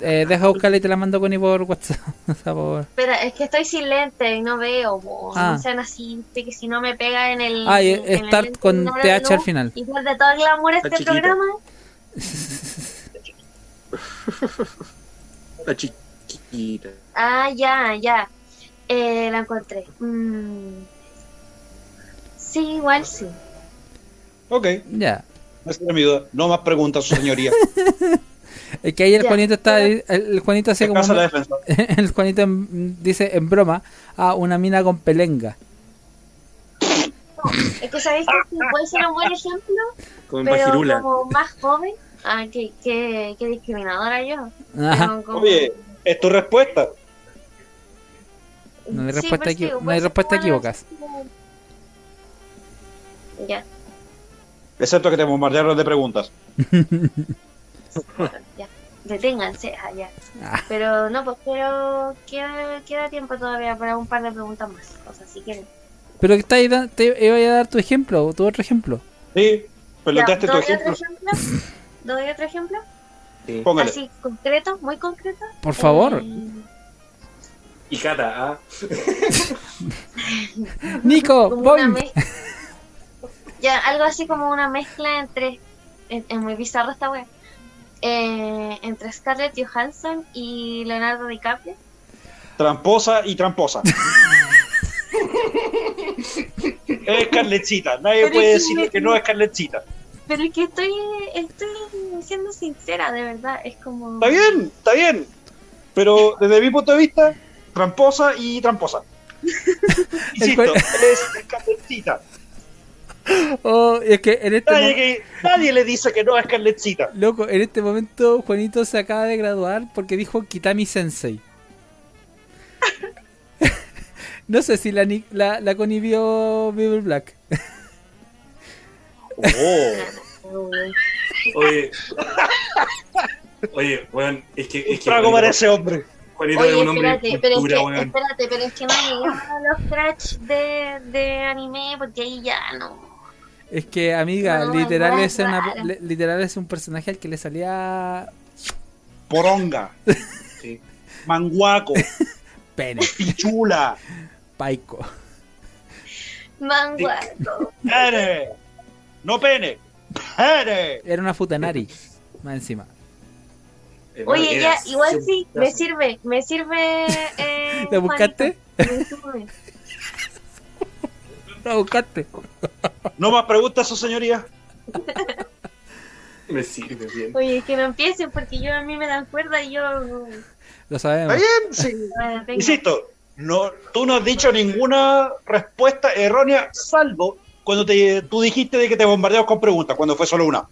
Eh, deja buscarla y te la mando con por WhatsApp. O sea, por- Espera, es que estoy sin lente y no veo. Ah. No sean así, que si no me pega en el. Ah, y en es el Tart lente con de de TH al final. Y pierde todo el glamour este chiquita. programa. La chiquita. Ah, ya, ya. Eh, la encontré. Mm. Sí, igual sí. Ok, Ya. duda. No más preguntas, su señoría. Es que ahí el Ya, Juanito está. pero- El, Juanito hacía como. El Juanito en- dice en broma. Ah, una mina con pelenga. Es que sabéis que sí, puede ser un buen ejemplo, Con pero Bajirula. como más joven. Ah, qué, qué, qué discriminadora yo. Como- Oye, es tu respuesta. No hay Sí, respuesta pues sí, equi- no hay respuesta equivocas. Ya, Excepto que te bombardearon de preguntas. ya. Deténganse, ah, ya. Ah. Pero no, pues pero queda, queda tiempo todavía para un par de preguntas más. O sea, si quieren. Pero que está ahí, da- te iba a dar tu ejemplo, tu otro ejemplo. Sí, peloteaste Ya, tu ¿doy ejemplo. otro ejemplo? ¿Doy otro ejemplo? Sí. Póngale. Así, concreto, muy concreto. Por favor. Eh, Y Cata, ah. Nico. Ya, algo así como una mezcla entre. Es, es muy bizarro esta wea. Eh, entre Scarlett Johansson y Leonardo DiCaprio. Tramposa y tramposa. es Carletcita. Nadie Pero puede decir me- que no es Carletcita. Pero es que estoy, estoy siendo sincera, de verdad. Es como. Está bien, está bien. Pero desde mi punto de vista, tramposa y tramposa. Insisto, es Carletcita. Oh, es que en este Nadie, que- nadie le dice que no es Carletcita. loco, en este momento Juanito se acaba de graduar porque dijo Kitami Sensei. no sé si la, la, la Connie vio Bible Black. Oh, Oye. Oye, weón, es que. Es que trago para ese hombre. Juanito es Oye, un hombre espérate, pero es cultura, que, weón. espérate, pero es que no llegamos a los crash de, de anime porque ahí ya no. Es que, amiga, No, literal, es una, rara. le- literal es un personaje al que le salía Poronga, Sí. manguaco, pene, pichula, paico. Manguaco. pene. No pene, pene. Era una futanari, más encima. Oye, ya, igual sí, me sirve, me sirve. Eh, ¿La buscaste? La buscaste. No más preguntas, su señoría. Me sirve bien. Oye, que no empiecen porque yo a mí me dan cuerda y yo Lo sabemos. ¿Está bien? Sí. eh, tengo- Insisto, no, tú no has dicho ninguna respuesta errónea, salvo cuando te, tú dijiste de que te bombardeamos con preguntas, cuando fue solo una.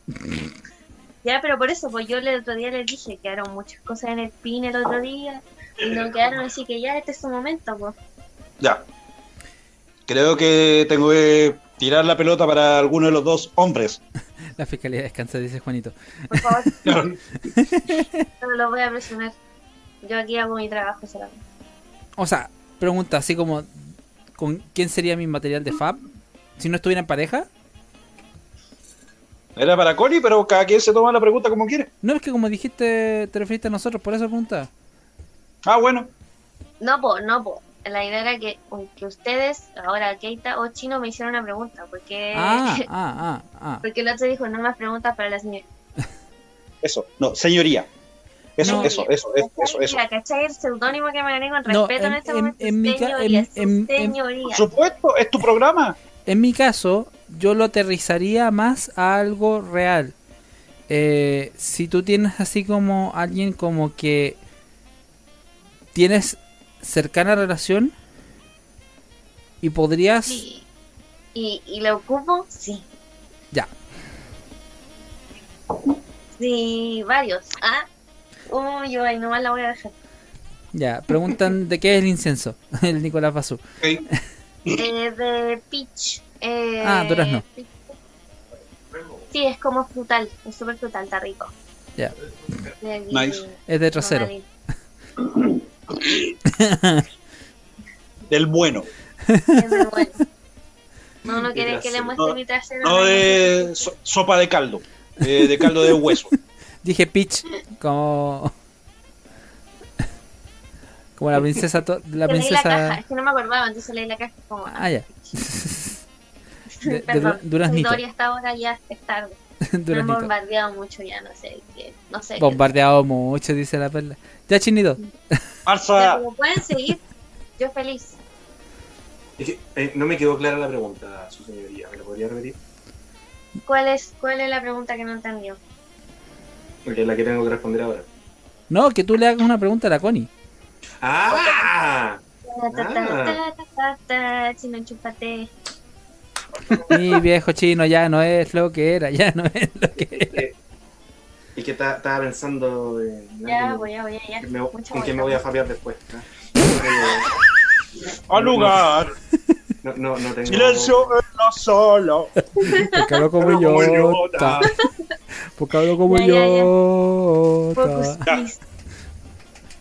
Ya, pero por eso, pues yo el otro día les dije, quedaron muchas cosas en el pin el otro día y no quedaron así que ya este es su momento, pues. Ya. Creo que tengo que tirar la pelota para alguno de los dos hombres. La fiscalía descansa, dice Juanito. Por favor, no lo voy a presionar. Yo aquí hago mi trabajo solamente. O sea, pregunta así como: ¿con quién sería mi material de Fab? Si no estuviera en pareja. Era para Connie, pero cada quien se toma la pregunta como quiere. No, es que como dijiste, te referiste a nosotros, por eso pregunta. Ah, bueno. No, pues, no, pues. La idea era que, que ustedes, ahora Keita o Chino, me hicieron una pregunta. Porque, Ah, ah, ah, ah. porque el otro dijo, no más preguntas para la señora. Eso. No, señoría. Eso, No. eso, eso, eso, eso, eso. Mira, ¿cachai? El seudónimo que me gané con No, respeto en, en- este en- momento. en mi señoría, en- en- su en- señoría. Por supuesto, es tu programa. En mi caso, yo lo aterrizaría más a algo real. Eh, si tú tienes así como alguien como que tienes cercana relación y podrías... Sí. ¿Y, ¿Y lo ocupo? Sí. Ya. Sí, varios. Ah, uy, uy, nomás la voy a dejar. Ya, preguntan de qué es el incienso, el Nicolás Basú. Eh, de Peach. Eh, Ah, durazno. Sí, es como frutal, es súper frutal, está rico. Ya. Nice. Es de trasero. Del bueno. No, no De quieren que le muestre No, mi trasero. No de so- sopa de caldo. eh, de caldo de hueso. Dije Peach como... Como la princesa... to- La Que leí la caja, princesa... es que no me acordaba, entonces leí la caja como... Ah, ya. De- de Perdón, du- duraznito. Hasta ahora ya es tarde. Me han bombardeado mucho ya, no sé no sé. Bombardeado mucho, dice la perla. Ya, chinito. Alza. pero pueden seguir, yo feliz. Es que, eh, no me quedó clara la pregunta, su señoría. ¿Me la podría repetir? ¿Cuál es, ¿Cuál es la pregunta que no entendió? Porque es la que tengo que responder ahora. No, que tú le hagas una pregunta a la Connie. ¡Ah! Ta, ta, ta, ta, ta, ta, ta, Chino, chúpate. Mi viejo chino ya no es lo que era, ya no es lo que era. Es que ta- estaba pensando en Ya, voy, ya, voy, ya. que me- Mucha con quien me voy a fapear después. Al lugar. No, no, no tengo... Silencio en la sala. Porque hablo como idiota. Porque hablo como please.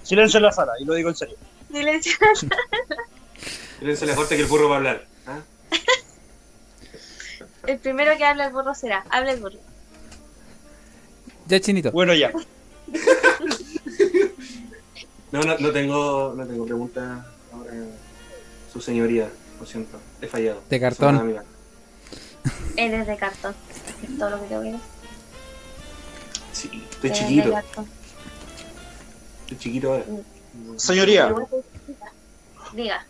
Silencio en la sala, y lo digo en serio. Silencio. Silencio la corte que el burro va a hablar. ¿ah? El primero que habla el burro será. Habla el burro. Ya, chinito. Bueno, ya. No, no, no tengo, no tengo preguntas ahora. Su señoría, lo siento, he fallado. De cartón. Eres de cartón. Es todo lo que te voy a decir. Sí, estoy Eres chiquito, estoy chiquito ahora. Señoría. Diga.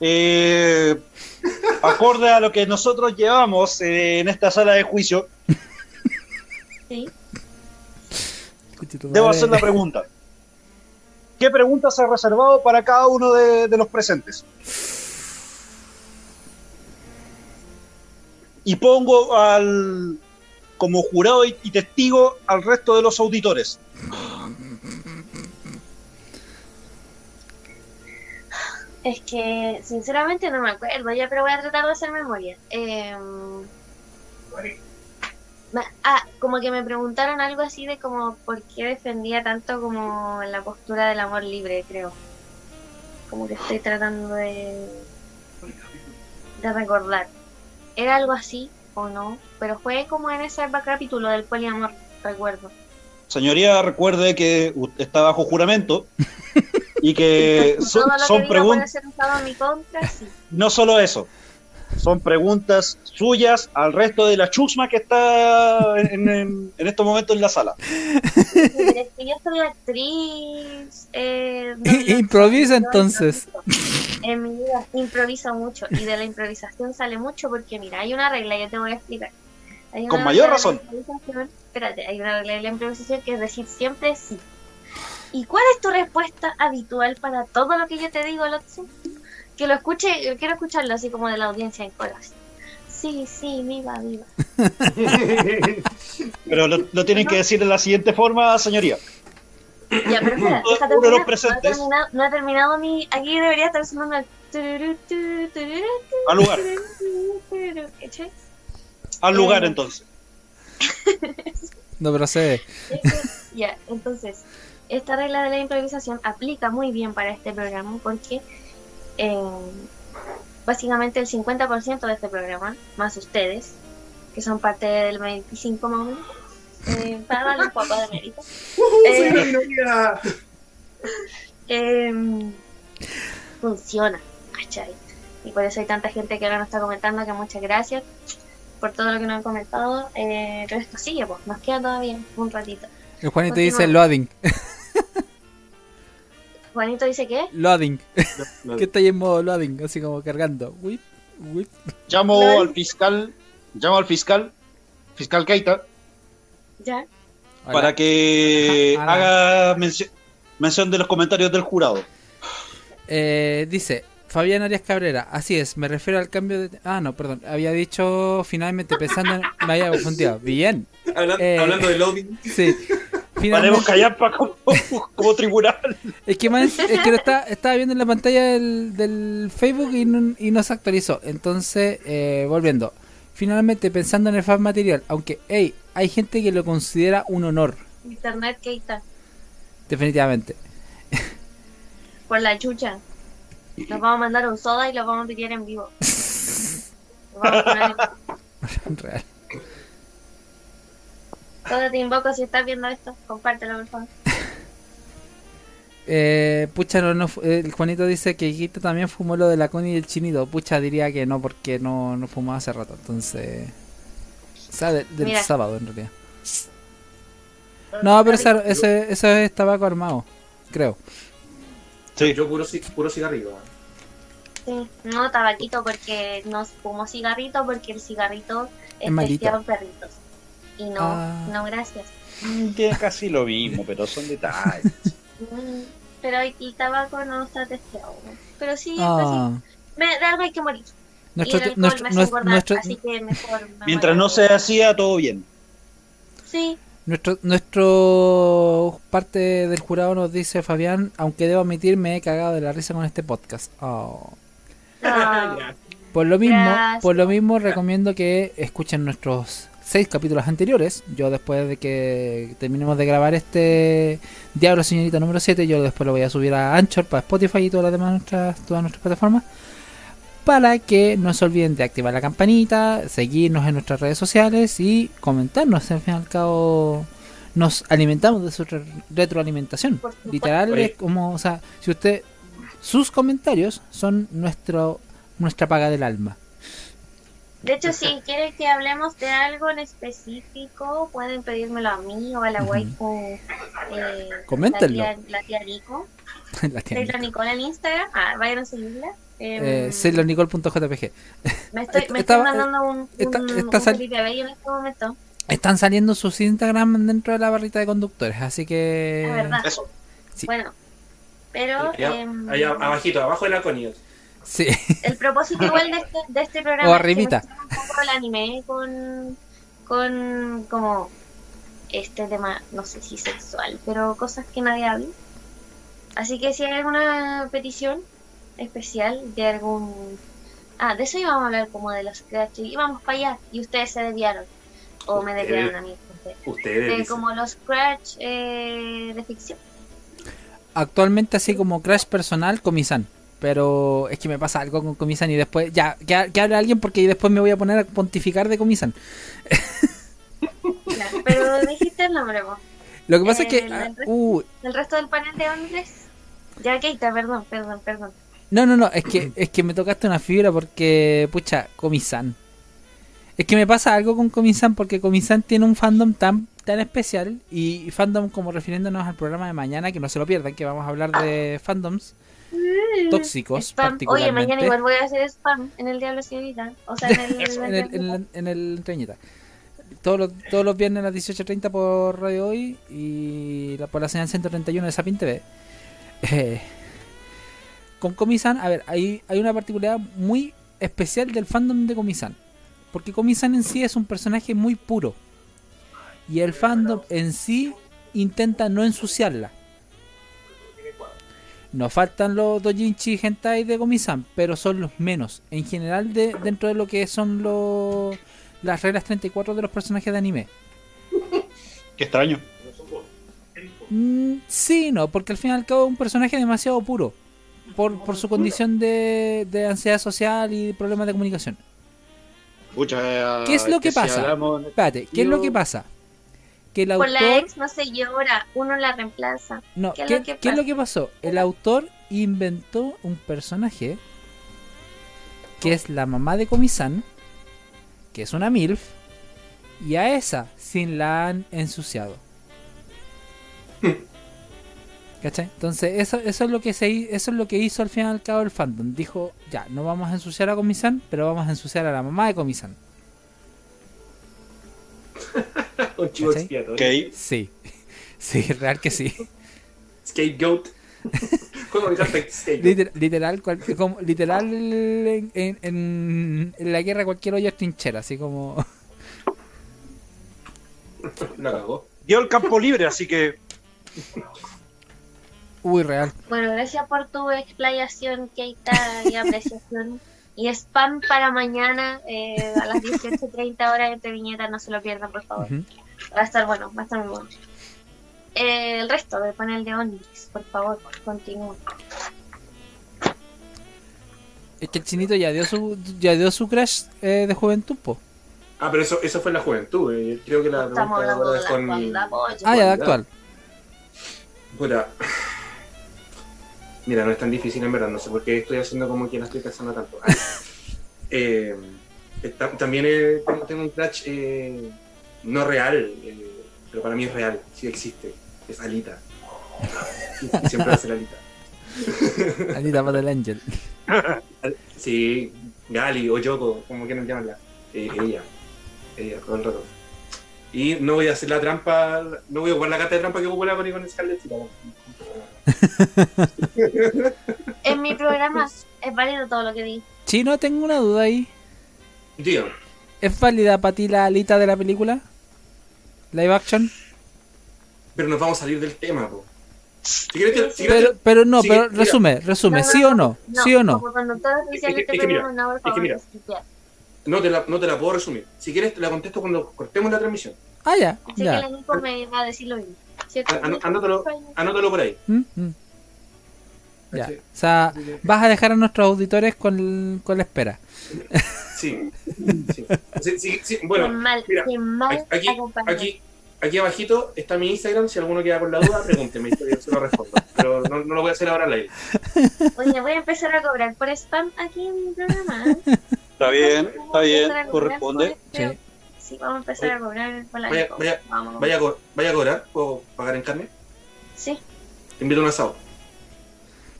eh, acorde a lo que nosotros llevamos eh, en esta sala de juicio, Sí. debo hacer la pregunta. ¿Qué pregunta se ha reservado para cada uno de, de los presentes? Y pongo al como jurado y, y testigo al resto de los auditores. Es que, sinceramente, no me acuerdo ya, pero voy a tratar de hacer memoria. Eh, ma- ah, como que me preguntaron algo así de como por qué defendía tanto como la postura del amor libre, creo. Como que estoy tratando de, de recordar. ¿Era algo así o no? Pero fue como en ese capítulo del poliamor, recuerdo. Señoría, recuerde que usted está bajo juramento y que son, son preguntas. sí. No solo eso, son preguntas suyas al resto de la chusma que está en, en- en estos momentos en la sala. Pero es que yo soy actriz. Eh, no, no, Improvisa no, entonces. En mi vida improviso mucho y de la improvisación sale mucho porque mira, hay una regla, yo te voy a explicar. Hay una Con regla mayor de la razón. improvisación- Espérate, hay una regla de la improvisación que es decir siempre sí. ¿Y cuál es tu respuesta habitual para todo lo que yo te digo, Lotso? Que lo escuche, quiero escucharlo así como de la audiencia en colas. Sí, sí, viva, viva. Pero lo, lo tienen que decir de la siguiente forma, señoría. Ya, pero espera, Uno deja de los terminar. No he terminado, no he terminado mi. Aquí debería estar sonando el. Al lugar, al lugar Eh. entonces. No procede. Es que- Ya, entonces, esta regla de la improvisación aplica muy bien para este programa porque eh, básicamente el 50% de este programa, más ustedes, que son parte del 25 más o menos, eh, para darle un poco de mérito, ¡Soy Eh, eh, funciona, ¿cachai? Y por eso hay tanta gente que ahora nos está comentando que muchas gracias por todo lo que nos han comentado. Eh, pero esto sigue, pues, nos queda todavía un ratito. El Juanito Continúa. dice loading. Juanito dice que Loading. Que está ahí en modo loading, así como cargando. Whip, whip. Llamo al fiscal, llamo al fiscal, fiscal Keita, ya. Hola. para que haga mencio- mención de los comentarios del jurado. Eh, dice Fabián Arias Cabrera, así es, me refiero al cambio de... Ah, no, perdón, había dicho finalmente pensando en... Me había confundido. Bien, Hablan- Eh. Hablando de loading, sí. Paremos Finalmente, callampa como, como tribunal. es que, más- es que lo está- estaba viendo en la pantalla del, del Facebook y no, y no se actualizó. Entonces, eh, volviendo. Finalmente, pensando en el fan material, aunque, hey, hay gente que lo considera un honor, Internet que está definitivamente. por la chucha. Nos vamos a mandar un soda y lo vamos a tirar en vivo. Lo vamos a poner en- Real. Soda, te invoco si estás viendo esto, compártelo por favor. Eh, pucha, no, no fu- eh, el Juanito dice que Quito también fumó lo de la Connie y el Chinito. Pucha, diría que no, porque no, no fumó hace rato. Entonces. O sea, de- del Mira. sábado en realidad. No, pero esa- ese, ese es tabaco armado, creo. Sí. yo puro, puro cigarrillo. Sí, no tabaquito porque no fumo cigarrito porque el cigarrito es, Es malito. perritos. Y no, Ah. no gracias. Que casi lo mismo, pero son detalles. Mm, Pero el el tabaco no está testeado. Pero sí, pues Ah, sí. Me, de algo hay que morir. nuestro, y el alcohol nuestro, me hace nuestro, engordar, nuestro, así que mejor me Mientras no se hacía, todo bien. Sí, nuestro, nuestro parte del jurado nos dice Fabián, aunque debo admitir, me he cagado de la risa con este podcast. Oh. Ya. Por lo mismo, Gracias. por lo mismo recomiendo que escuchen nuestros seis capítulos anteriores. Yo después de que terminemos de grabar este Diablo Señorita número 7, yo después lo voy a subir a Anchor para Spotify y todas las demás nuestras, todas nuestras plataformas. Para que no se olviden de activar la campanita, seguirnos en nuestras redes sociales y comentarnos. Al fin y al cabo nos alimentamos de su re- retroalimentación. Literal es como, o sea, si usted sus comentarios son nuestro nuestra paga del alma. De hecho, si quieren que hablemos de algo en específico, pueden pedírmelo a mí o a la waifu. Eh, Coméntenlo. La tía, la tía Nico. la tía Sailor Nicole en Instagram. Ah, vayan a seguirla. Eh, eh, sailornicole.jpg. me estoy, est- me estoy mandando un, está- un, está un sal- Felipe Bello en este momento. Están saliendo sus Instagram dentro de la barrita de conductores, así que Es verdad. Eso. Sí. Bueno, pero Allá, em, allá abajito, abajo de la Connie. Sí, el propósito igual de este, de este programa O es que arribita. un poco el anime con, con como este tema, no sé si sexual, pero cosas que nadie habla. Así que si hay alguna petición especial de algún... Ah, de eso íbamos a hablar como de los scratch y íbamos para allá y ustedes se desviaron. O me desviaron a mí. Ustedes. De como los scratch eh, de ficción. actualmente así como crash personal Comisan. Pero es que me pasa algo con Comisan y después ya, que, que hable alguien porque después me voy a poner a pontificar de Comisan. Ya, pero dijiste el nombre, vos. Lo que pasa es que... El- ah, uh, El resto del panel de hombres. Ya, Keita, perdón, perdón, perdón. No, no, no, es que, es que me tocaste una fibra porque, pucha, Comisan. Es que me pasa algo con Comisan porque Comisan tiene un fandom tan, tan especial y fandom como refiriéndonos al programa de mañana, que no se lo pierdan, que vamos a hablar de fandoms tóxicos Spam. Oye, mañana igual voy a hacer spam en el Diablo Señorita. O sea, en el. en el, en el, en el Entreñita. Todos los, todos los viernes a las 18.30 por Radio Hoy y la- por la señal 131 de Sapin TV. Eh, con Comisan, a ver, hay, hay una particularidad muy especial del fandom de Comisan. Porque Comisan en sí es un personaje muy puro. Y el fandom en sí intenta no ensuciarla. Nos faltan los dojinshi y hentai de Comisan, pero son los menos. En general, de, dentro de lo que son los las reglas 34 de los personajes de anime. Qué extraño. Mm, sí, no, porque al fin y al cabo es un personaje demasiado puro. Por, por su condición de, de ansiedad social y problemas de comunicación. Pucha, ¿Qué es lo que pasa? Espérate, ¿qué es lo que pasa? Que el Por la ex no se llora, uno la reemplaza. No, ¿Qué ¿qué, es lo que qué es lo pasa? que pasó? El autor inventó un personaje que es la mamá de Comisan, que es una MILF, y a esa sin la han ensuciado. ¿Cachai? Entonces, eso, eso es lo que se eso es lo que hizo al fin y al cabo el fandom. Dijo, ya, no vamos a ensuciar a Comisan, pero vamos a ensuciar a la mamá de Comisan. Un chivo ¿Cachai? expiatorio. Ok. Sí. Sí, real que sí. Scapegoat. Juego de cartas Scapegoat. Liter- literal, cual- como, literal en, en- en- en la guerra cualquier hoyo es trinchera, así como... La cagó. Dio el campo libre, así que Uy, real. Bueno, gracias por tu explayación, Keita, y apreciación. Y spam para mañana eh, a las 18.30 horas entre viñetas, no se lo pierdan, por favor. Va a estar bueno, va a estar muy bueno. Eh, el resto del panel de Onix, por favor, continúa. Es que el chinito ya dio su, ya dio su crash eh, de juventud, po. Ah, pero eso, eso fue en la juventud. eh. Creo que la Estamos pregunta hablando ahora de es la con. Ah, ya, de actual. Puta. Mira, no es tan difícil en verdad, no sé por qué estoy haciendo como que la estoy pensando tanto. Ah, eh, está- también eh, tengo, un eh, no real, eh, pero para mí es real, sí existe. Es Alita. Siempre va a ser Alita. Alita para el Angel. Sí, Gali o Yoko, como quieran llamarla. Eh, ella. Ella, todo el rato. Y no voy a hacer la trampa, no voy a jugar la carta de trampa que ocupó la con Scarlett. En mi programa es válido todo lo que di. Chino, tengo una duda ahí. Tío, ¿Es válida para ti la alita de la película? Live action. pero nos vamos a salir del tema, po. Si quieres, te- si quieres Pero, pero no, Sí, pero mira. resume, resume, No, no, ¿sí o no? ¿Sí o no? Es que- es que mira, no, es que mira. no, te la, no te la puedo resumir. Si quieres, te la contesto cuando cortemos la transmisión. Ah, ya, que ya. Nico me va a decir lo mismo. Anótalo, anótalo por ahí. ¿Mm? ¿Mm? Ya. Sí. O sea, vas a dejar a nuestros auditores con, con la espera. Sí. sí. Sí, sí, sí, Qué Bueno, mal, mira, qué mal aquí, aquí, aquí abajito está mi Instagram. Si alguno queda con la duda, pregúnteme y yo se lo respondo. Pero no, no lo voy a hacer ahora al aire. Oye, voy a empezar a cobrar por spam aquí en mi programa. está bien, está bien, corresponde. por Sí, vamos a empezar a cobrar por la Vaya, Nico. vaya, Vamos. vaya, a co- vaya a cobrar. ¿Puedo pagar en carne? Sí. Te invito a un asado.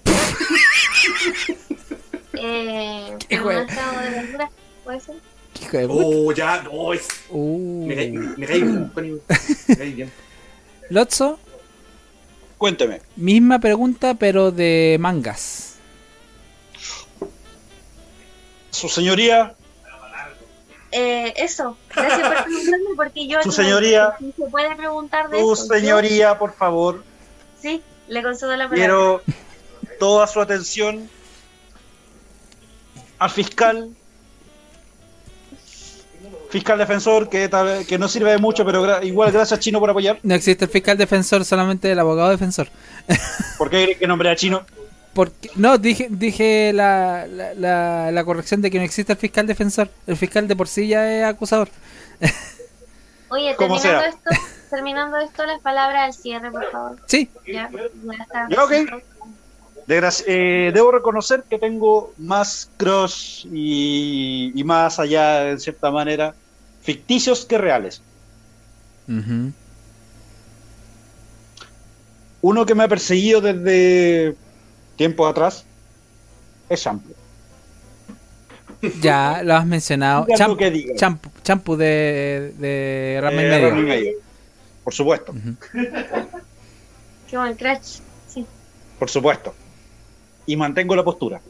Eh, Qué un asado de verduras, ¿puede ser? Hijo de puta. Oh, ya, no, es- Uh. me caí, me caí bien, Connie. Me caí bien. Lotso, Cuénteme. misma pregunta, pero de mangas. Su señoría, Eh, eso, gracias por preguntarme porque yo... Su no- señoría. si se puede preguntar de su señoría, por favor, sí, le concedo la palabra. quiero toda su atención al fiscal. Fiscal defensor, que, tal- que no sirve de mucho, pero gra- igual gracias Chino por apoyar. No existe el fiscal defensor, solamente el abogado defensor. ¿Por qué que nombré a Chino? Porque, no, dije, dije la, la, la, la corrección de que no existe el fiscal defensor. El fiscal de por sí ya es acusador. Oye, terminando sea. esto, terminando esto, las palabras al cierre, por favor. Sí, Ya, ya está. Eh, debo reconocer que tengo más crush y, y más allá, en cierta manera, ficticios que reales. Uno que me ha perseguido desde tiempos atrás es Shampoo. Ya, lo has mencionado. Diga. champu, champu de, de Ramen Eh, Medio. Por supuesto. Qué buen crash. Sí. por supuesto. Y mantengo la postura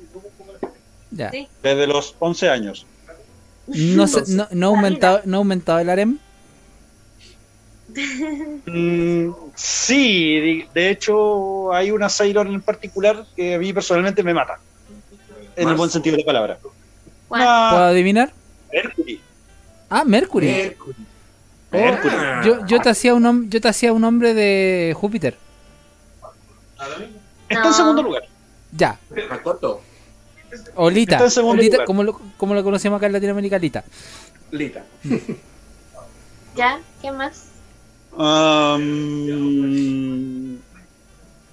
Ya. Sí. desde los 11 años. No, se- no, no ha aumentado, no ha aumentado el harem. Mm, sí, de, de hecho hay una Sailor en particular que a mí personalmente me mata. En el buen sentido de la palabra. Una ¿Puedo adivinar? Mercury. Ah, Mercury. Mercury. Oh, Mercury. yo, yo te hacía un yo te hacía un hombre de Júpiter. Está No. en segundo lugar. Ya. Makoto. Olita. Está en segundo lugar. como lo, como lo conocemos acá en Latinoamérica, Olita. Lita. ¿Ya? ¿Qué más? Um,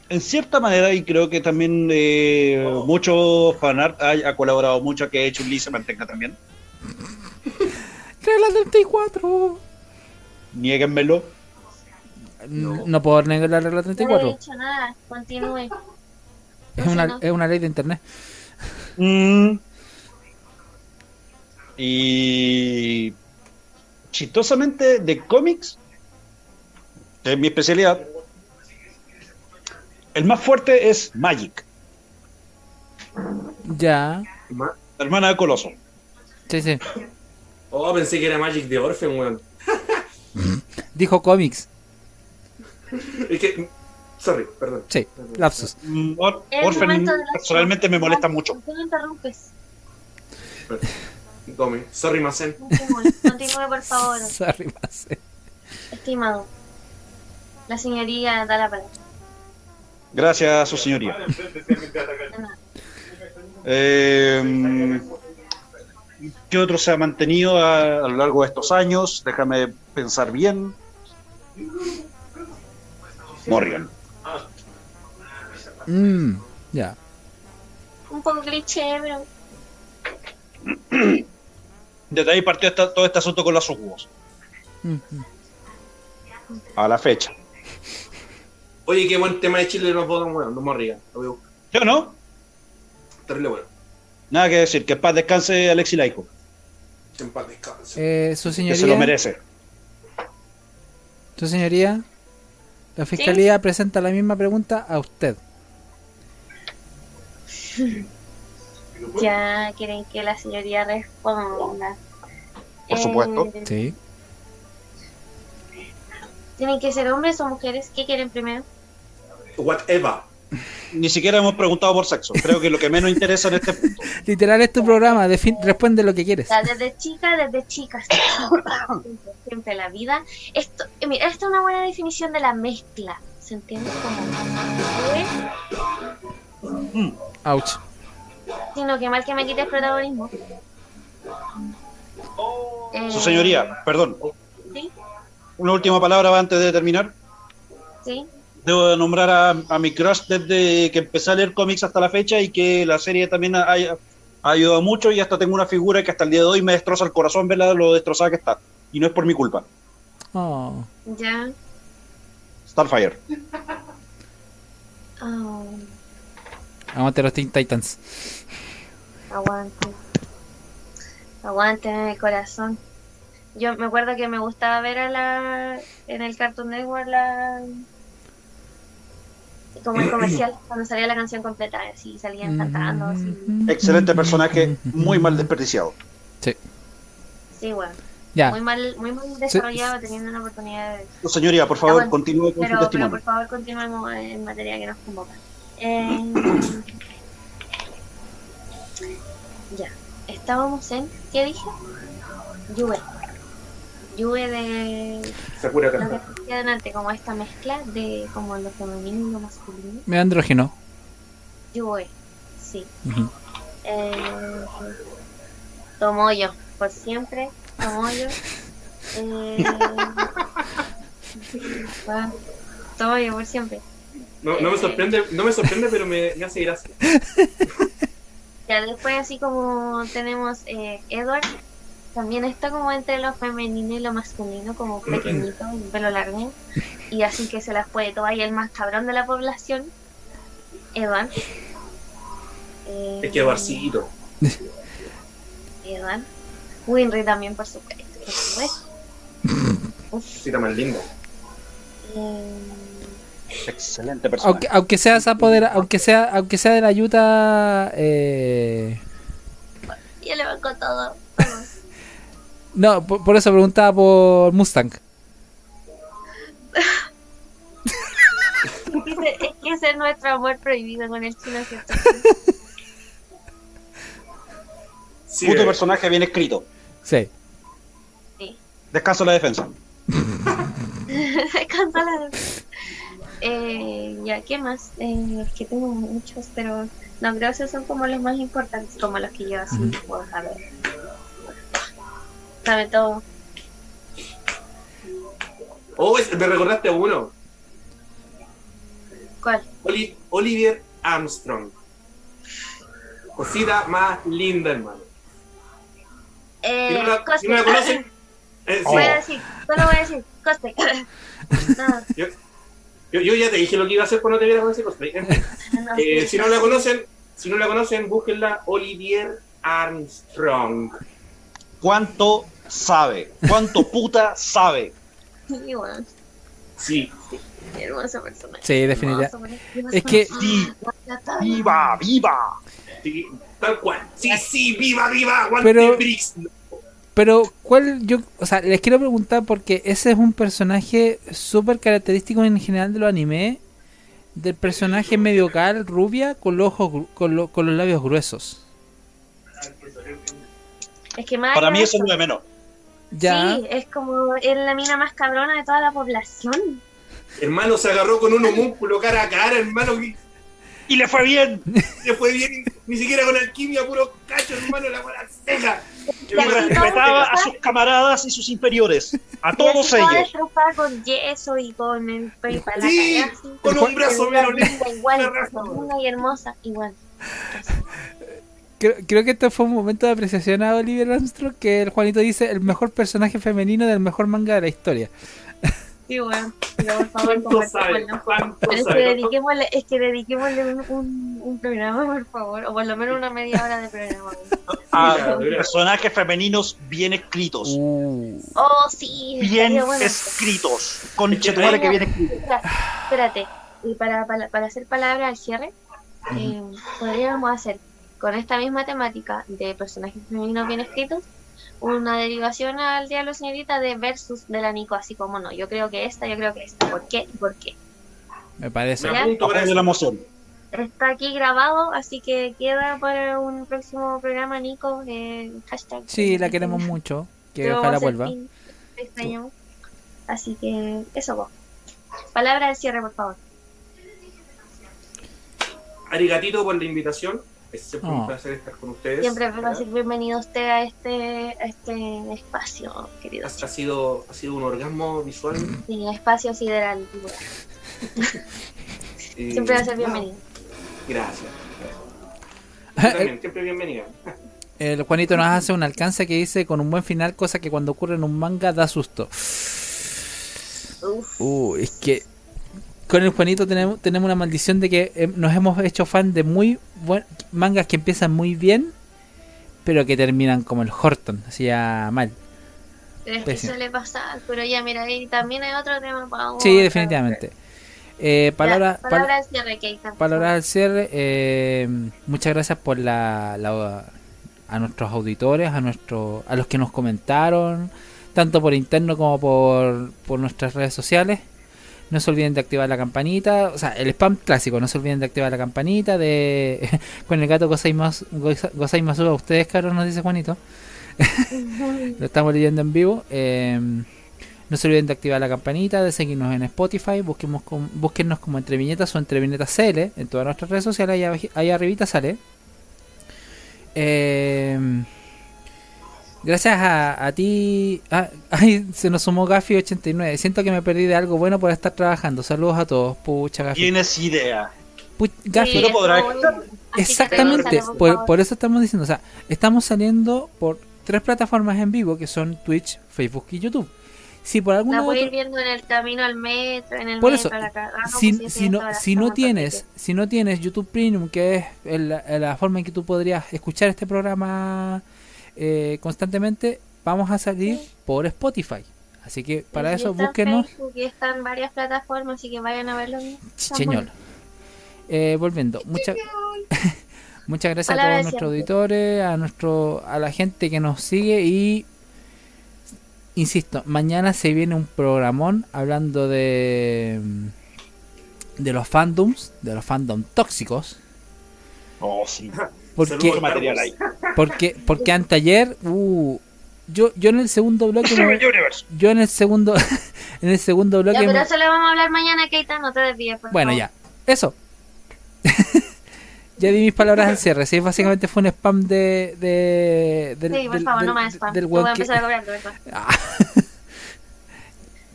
en cierta manera, y creo que también eh, mucho fanart ha, ha colaborado mucho que hecho Lee se mantenga también. Regla 34. Niéguenmelo. No. no puedo negar la regla No he 34. dicho nada. Continúe. Es una, no. es una ley de internet. Mm. Y chistosamente de cómics, que es mi especialidad, el más fuerte es Magic, Ya. La hermana de Coloso. Sí, sí. Oh, pensé que era Magic de Orphan, weón. Dijo cómics. Es que. Sorry, perdón. Sí, lapsus. Mm, Or- Orphan personalmente me molesta mucho. ¿Por qué me interrumpes? Tome. Sorry, Masen. Continúe, por favor, Sorry, Mase. estimado. La señoría da la palabra. Gracias, su señoría. Eh, ¿Qué otro se ha mantenido a, a lo largo de estos años? Déjame pensar bien. Morrigan. Mm, ya. Un poco cliché, pero Desde ahí partió esta- todo este asunto con los jugos. Mm, A la fecha. Oye, qué buen tema de Chile nos votan, weón. No morría. Lo voy a buscar. ¿Yo no? Terrible bueno. Nada que decir. Que en paz descanse Alexi Laico. Que en paz descanse. Eh, su Que se lo señoría. merece. Su señoría. La fiscalía presenta la misma pregunta a usted. ya quieren que la señoría responda. Por supuesto. Eh, Sí. ¿Tienen que ser hombres o mujeres? ¿Qué quieren primero? Whatever. Ni siquiera hemos preguntado por sexo. Creo que lo que menos interesa en este punto. Literal es tu programa. defin- responde lo que quieres. Desde chica, desde chicas. Siempre, siempre la vida. Esto, eh, mira, esta es una buena definición de la mezcla. ¿Se entiende? Como. Ouch. Sino que mal que me quites protagonismo. Eh, Su señoría, perdón. Sí, Una última palabra antes de terminar. sí. Debo nombrar a, a mi crush desde que empecé a leer cómics hasta la fecha y que la serie también ha, ha ayudado mucho y hasta tengo una figura que hasta el día de hoy me destroza el corazón verla lo destrozada que está. Y no es por mi culpa. Oh. Ya. Starfire. Oh, Aguante los Teen Titans. aguante. Aguante en el corazón. Yo me acuerdo que me gustaba ver a la en el Cartoon Network la como el comercial cuando salía la canción completa así salían cantando así Excelente personaje, muy mal desperdiciado. Sí. sí bueno Ya. muy mal muy mal desarrollado teniendo una oportunidad de Su señoría, por favor, continúe con su pero, pero testimonio. por favor continuemos en materia que nos convoca Eh, ya estábamos en ¿qué dije? Yue Yue de Sakura adelante como esta mezcla de como lo femenino y lo masculino Me andrógeno. Yue sí Ujú. eh, Tomoyo por siempre Tomoyo eh, bueno, Tomoyo por siempre No, no me sorprende, no me sorprende, pero me, me hace gracia. Ya después así como tenemos eh, Edward, también está como entre lo femenino y lo masculino, como pequeñito, un pelo largo, y así que se las puede tomar y el más cabrón de la población, Edward. Eh, Es que Eduarcito. Edward. Winry también, por supuesto. por supuesto. Cita más linda. eh, Excelente persona. Aunque, aunque sea apodera, aunque sea, aunque sea de la ayuda eh, yo le banco todo. No, por, por eso preguntaba por Mustang. Es que ese- es que ese es nuestro amor prohibido con el chino, ¿cierto? Sí, Puto eh, personaje bien escrito. Sí. Sí. Descanso la defensa. Cancela. Eh, ya, ¿qué más? Eh, es que tengo muchos, pero no creo que esos son como los más importantes, como los que yo así puedo saber. Sabe todo. Oh, es- me recordaste a uno. ¿Cuál? Oli- Olivier Armstrong. Cosita más linda, hermano. Eh, Si no la, Coste. si no la conocen, eh, sí. Voy a decir, solo voy a decir, Coste. No, yo, yo ya te dije lo que iba a hacer cuando te viera con ese cosplay. Eh, sí. si no la conocen, si no la conocen, búsquenla Olivier Armstrong. ¿Cuánto sabe? ¿Cuánto puta sabe? Sí, bueno, Sí, hermoso personaje. Sí, definitivamente. Es que- Sí, ¡Viva, viva! sí, tal cual. Sí, sí, viva, viva, Pero-. Pero, ¿cuál? Yo, o sea, les quiero preguntar porque ese es un personaje súper característico en general de los animes. Del personaje medio cal, rubia, con los ojos, con, lo- con los labios gruesos. Es que más Para mí eso es lo de menos. Ya. Sí, es como es la mina más cabrona de toda la población. Hermano, se agarró con un homúnculo cara a cara, hermano. ¡Y le fue bien! Le fue bien, ni siquiera con alquimia, puro cacho, hermano, la buena ceja. Respetaba a sus camaradas y sus inferiores. A todos ellos. con yeso y con el pelo para la Sí, con un brazo menos igual, y hermosa, igual. Creo, creo que este fue un momento de apreciación a Oliver Armstrong que el Juanito dice el mejor personaje femenino del mejor manga de la historia. Sí, bueno, pero por favor, ¿Cuánto sabe? convertémoslo. ¿Cuánto Pero es que dediquémosle, es que dediquémosle un, un, un programa, por favor, o por lo menos una media hora de programa. A Mira, mira. personajes femeninos bien escritos. Uh, Oh, sí, Bien bueno. escritos. Conchetumare que bien escritos. Espérate, y para, para, para hacer palabra al cierre, eh, podríamos hacer con esta misma temática de personajes femeninos bien escritos una derivación al Diablo Señorita de versus de la Nico, así como no. Yo creo que esta, yo creo que esta. ¿Por qué? ¿Y por qué? me parece. Me apunto la eso. emoción. Está aquí grabado, así que queda para un próximo programa, Nico. Eh, hashtag. Sí, la queremos mucho. Que ojalá vuelva. fin, te extrañamos. Así que eso vos. Palabra de cierre, por favor. Arigatito por la invitación. Es siempre Oh. un placer estar con ustedes. Siempre va a ser bienvenido usted a este, a este espacio, querido. Ha, ha sido, ha sido un orgasmo visual. Sí, espacio sideral. eh, Siempre va a ser bienvenido. Gracias. Tú también, siempre bienvenida. El Juanito nos hace un alcance que dice con un buen final, cosa que cuando ocurre en un manga da susto. Uf. Uh, es que con el Juanito tenemos, tenemos una maldición de que eh, nos hemos hecho fan de muy buen, mangas que empiezan muy bien, pero que terminan como el Horton, así ya mal. Pero es que suele pasar, pero ya mira, ahí también hay otro tema para Sí, definitivamente. Eh, palabra, Ya, pal- palabra de cierre, Keita. palabras al cierre. eh, muchas gracias por la, la- a nuestros auditores, a nuestro, a los que nos comentaron, tanto por interno como por, por nuestras redes sociales. No se olviden de activar la campanita, o sea, el spam clásico, no se olviden de activar la campanita de con el gato Gozaimasu Gozaimasu a ustedes, caros, nos dice Juanito. Lo estamos leyendo en vivo. eh, no se olviden de activar la campanita, de seguirnos en Spotify, busquemos búsquennos como entre viñetas o entre viñetas CL en todas nuestras redes sociales, ahí arribita sale. Eh, Gracias a, a ti. ah, ay, se nos sumó Gafi89. Siento que me perdí de algo bueno por estar trabajando. Saludos a todos. Pucha, Gafi. Tienes idea. Pu- Gafi. Sí, no podrá estuvo muy estar. bueno. Así que Exactamente, por por, eso estamos diciendo, o sea, estamos saliendo por tres plataformas en vivo que son Twitch, Facebook y YouTube. Si por alguna La voy a ir viendo en el camino al metro, en el Por metro, eso, la ah, no, si, pues sí, si no, si no tienes, si no tienes YouTube Premium, que es el- la, la forma en que tú podrías escuchar este programa eh, constantemente, vamos a salir por Spotify. Así que para Y eso está en búsquenos. Facebook y está en varias plataformas, así que vayan a verlo. Chicheñol. Eh, volviendo, muchas muchas gracias a todos nuestros auditores, a nuestro a la gente que nos sigue y insisto, mañana se viene un programón hablando de de los fandoms, de los fandom tóxicos, Oh, sí. Porque Saludos, material ahí. porque porque anteayer uh, yo yo en el segundo bloque me- yo en el segundo en el segundo bloque Ya, pero me- eso le vamos a hablar mañana, Keita, no te desvíes. por Bueno, favor. ya. Eso. ya di mis palabras al cierre. Sí, básicamente fue un spam de. de del, Sí, por del- favor, del- no más spam. del voy a que- empezar a cobrar, de. Ah.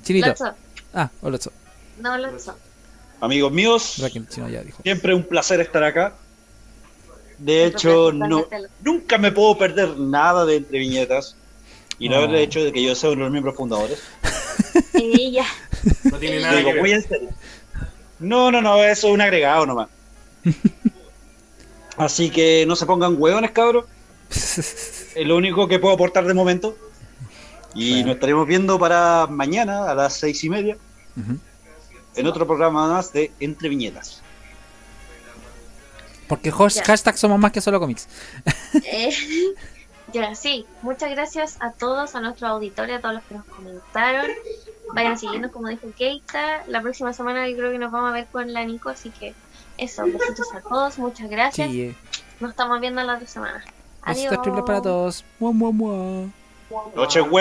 Chinito. Lotso. Ah, hola, Lotso. No, Lotso. Amigos míos, Raquel, chino ya dijo. siempre un placer estar acá. De hecho, no, nunca me puedo perder nada de entre viñetas. Y no Oh. haber hecho de que yo sea uno de los miembros fundadores. Y ya. No tiene Sí. nada Digo, que muy ver. en serio. No, no, no, eso es un agregado nomás. Así que no se pongan hueones, cabros. Es lo único que puedo aportar de momento. Y Bueno. nos estaremos viendo para mañana a las seis y media en otro programa más de Entre Viñetas. Porque Ya. hashtag somos más que solo cómics. Eh, ya, sí. Muchas gracias a todos, a nuestro auditorio, a todos los que nos comentaron. Vayan siguiendo, como dijo Keita. La próxima semana yo creo que nos vamos a ver con la Nico, así que eso. Besitos a todos, muchas gracias. Sí, eh. Nos estamos viendo la otra semana. Adiós. Besitos triples para todos. Mua, mua, mua. Noche buena.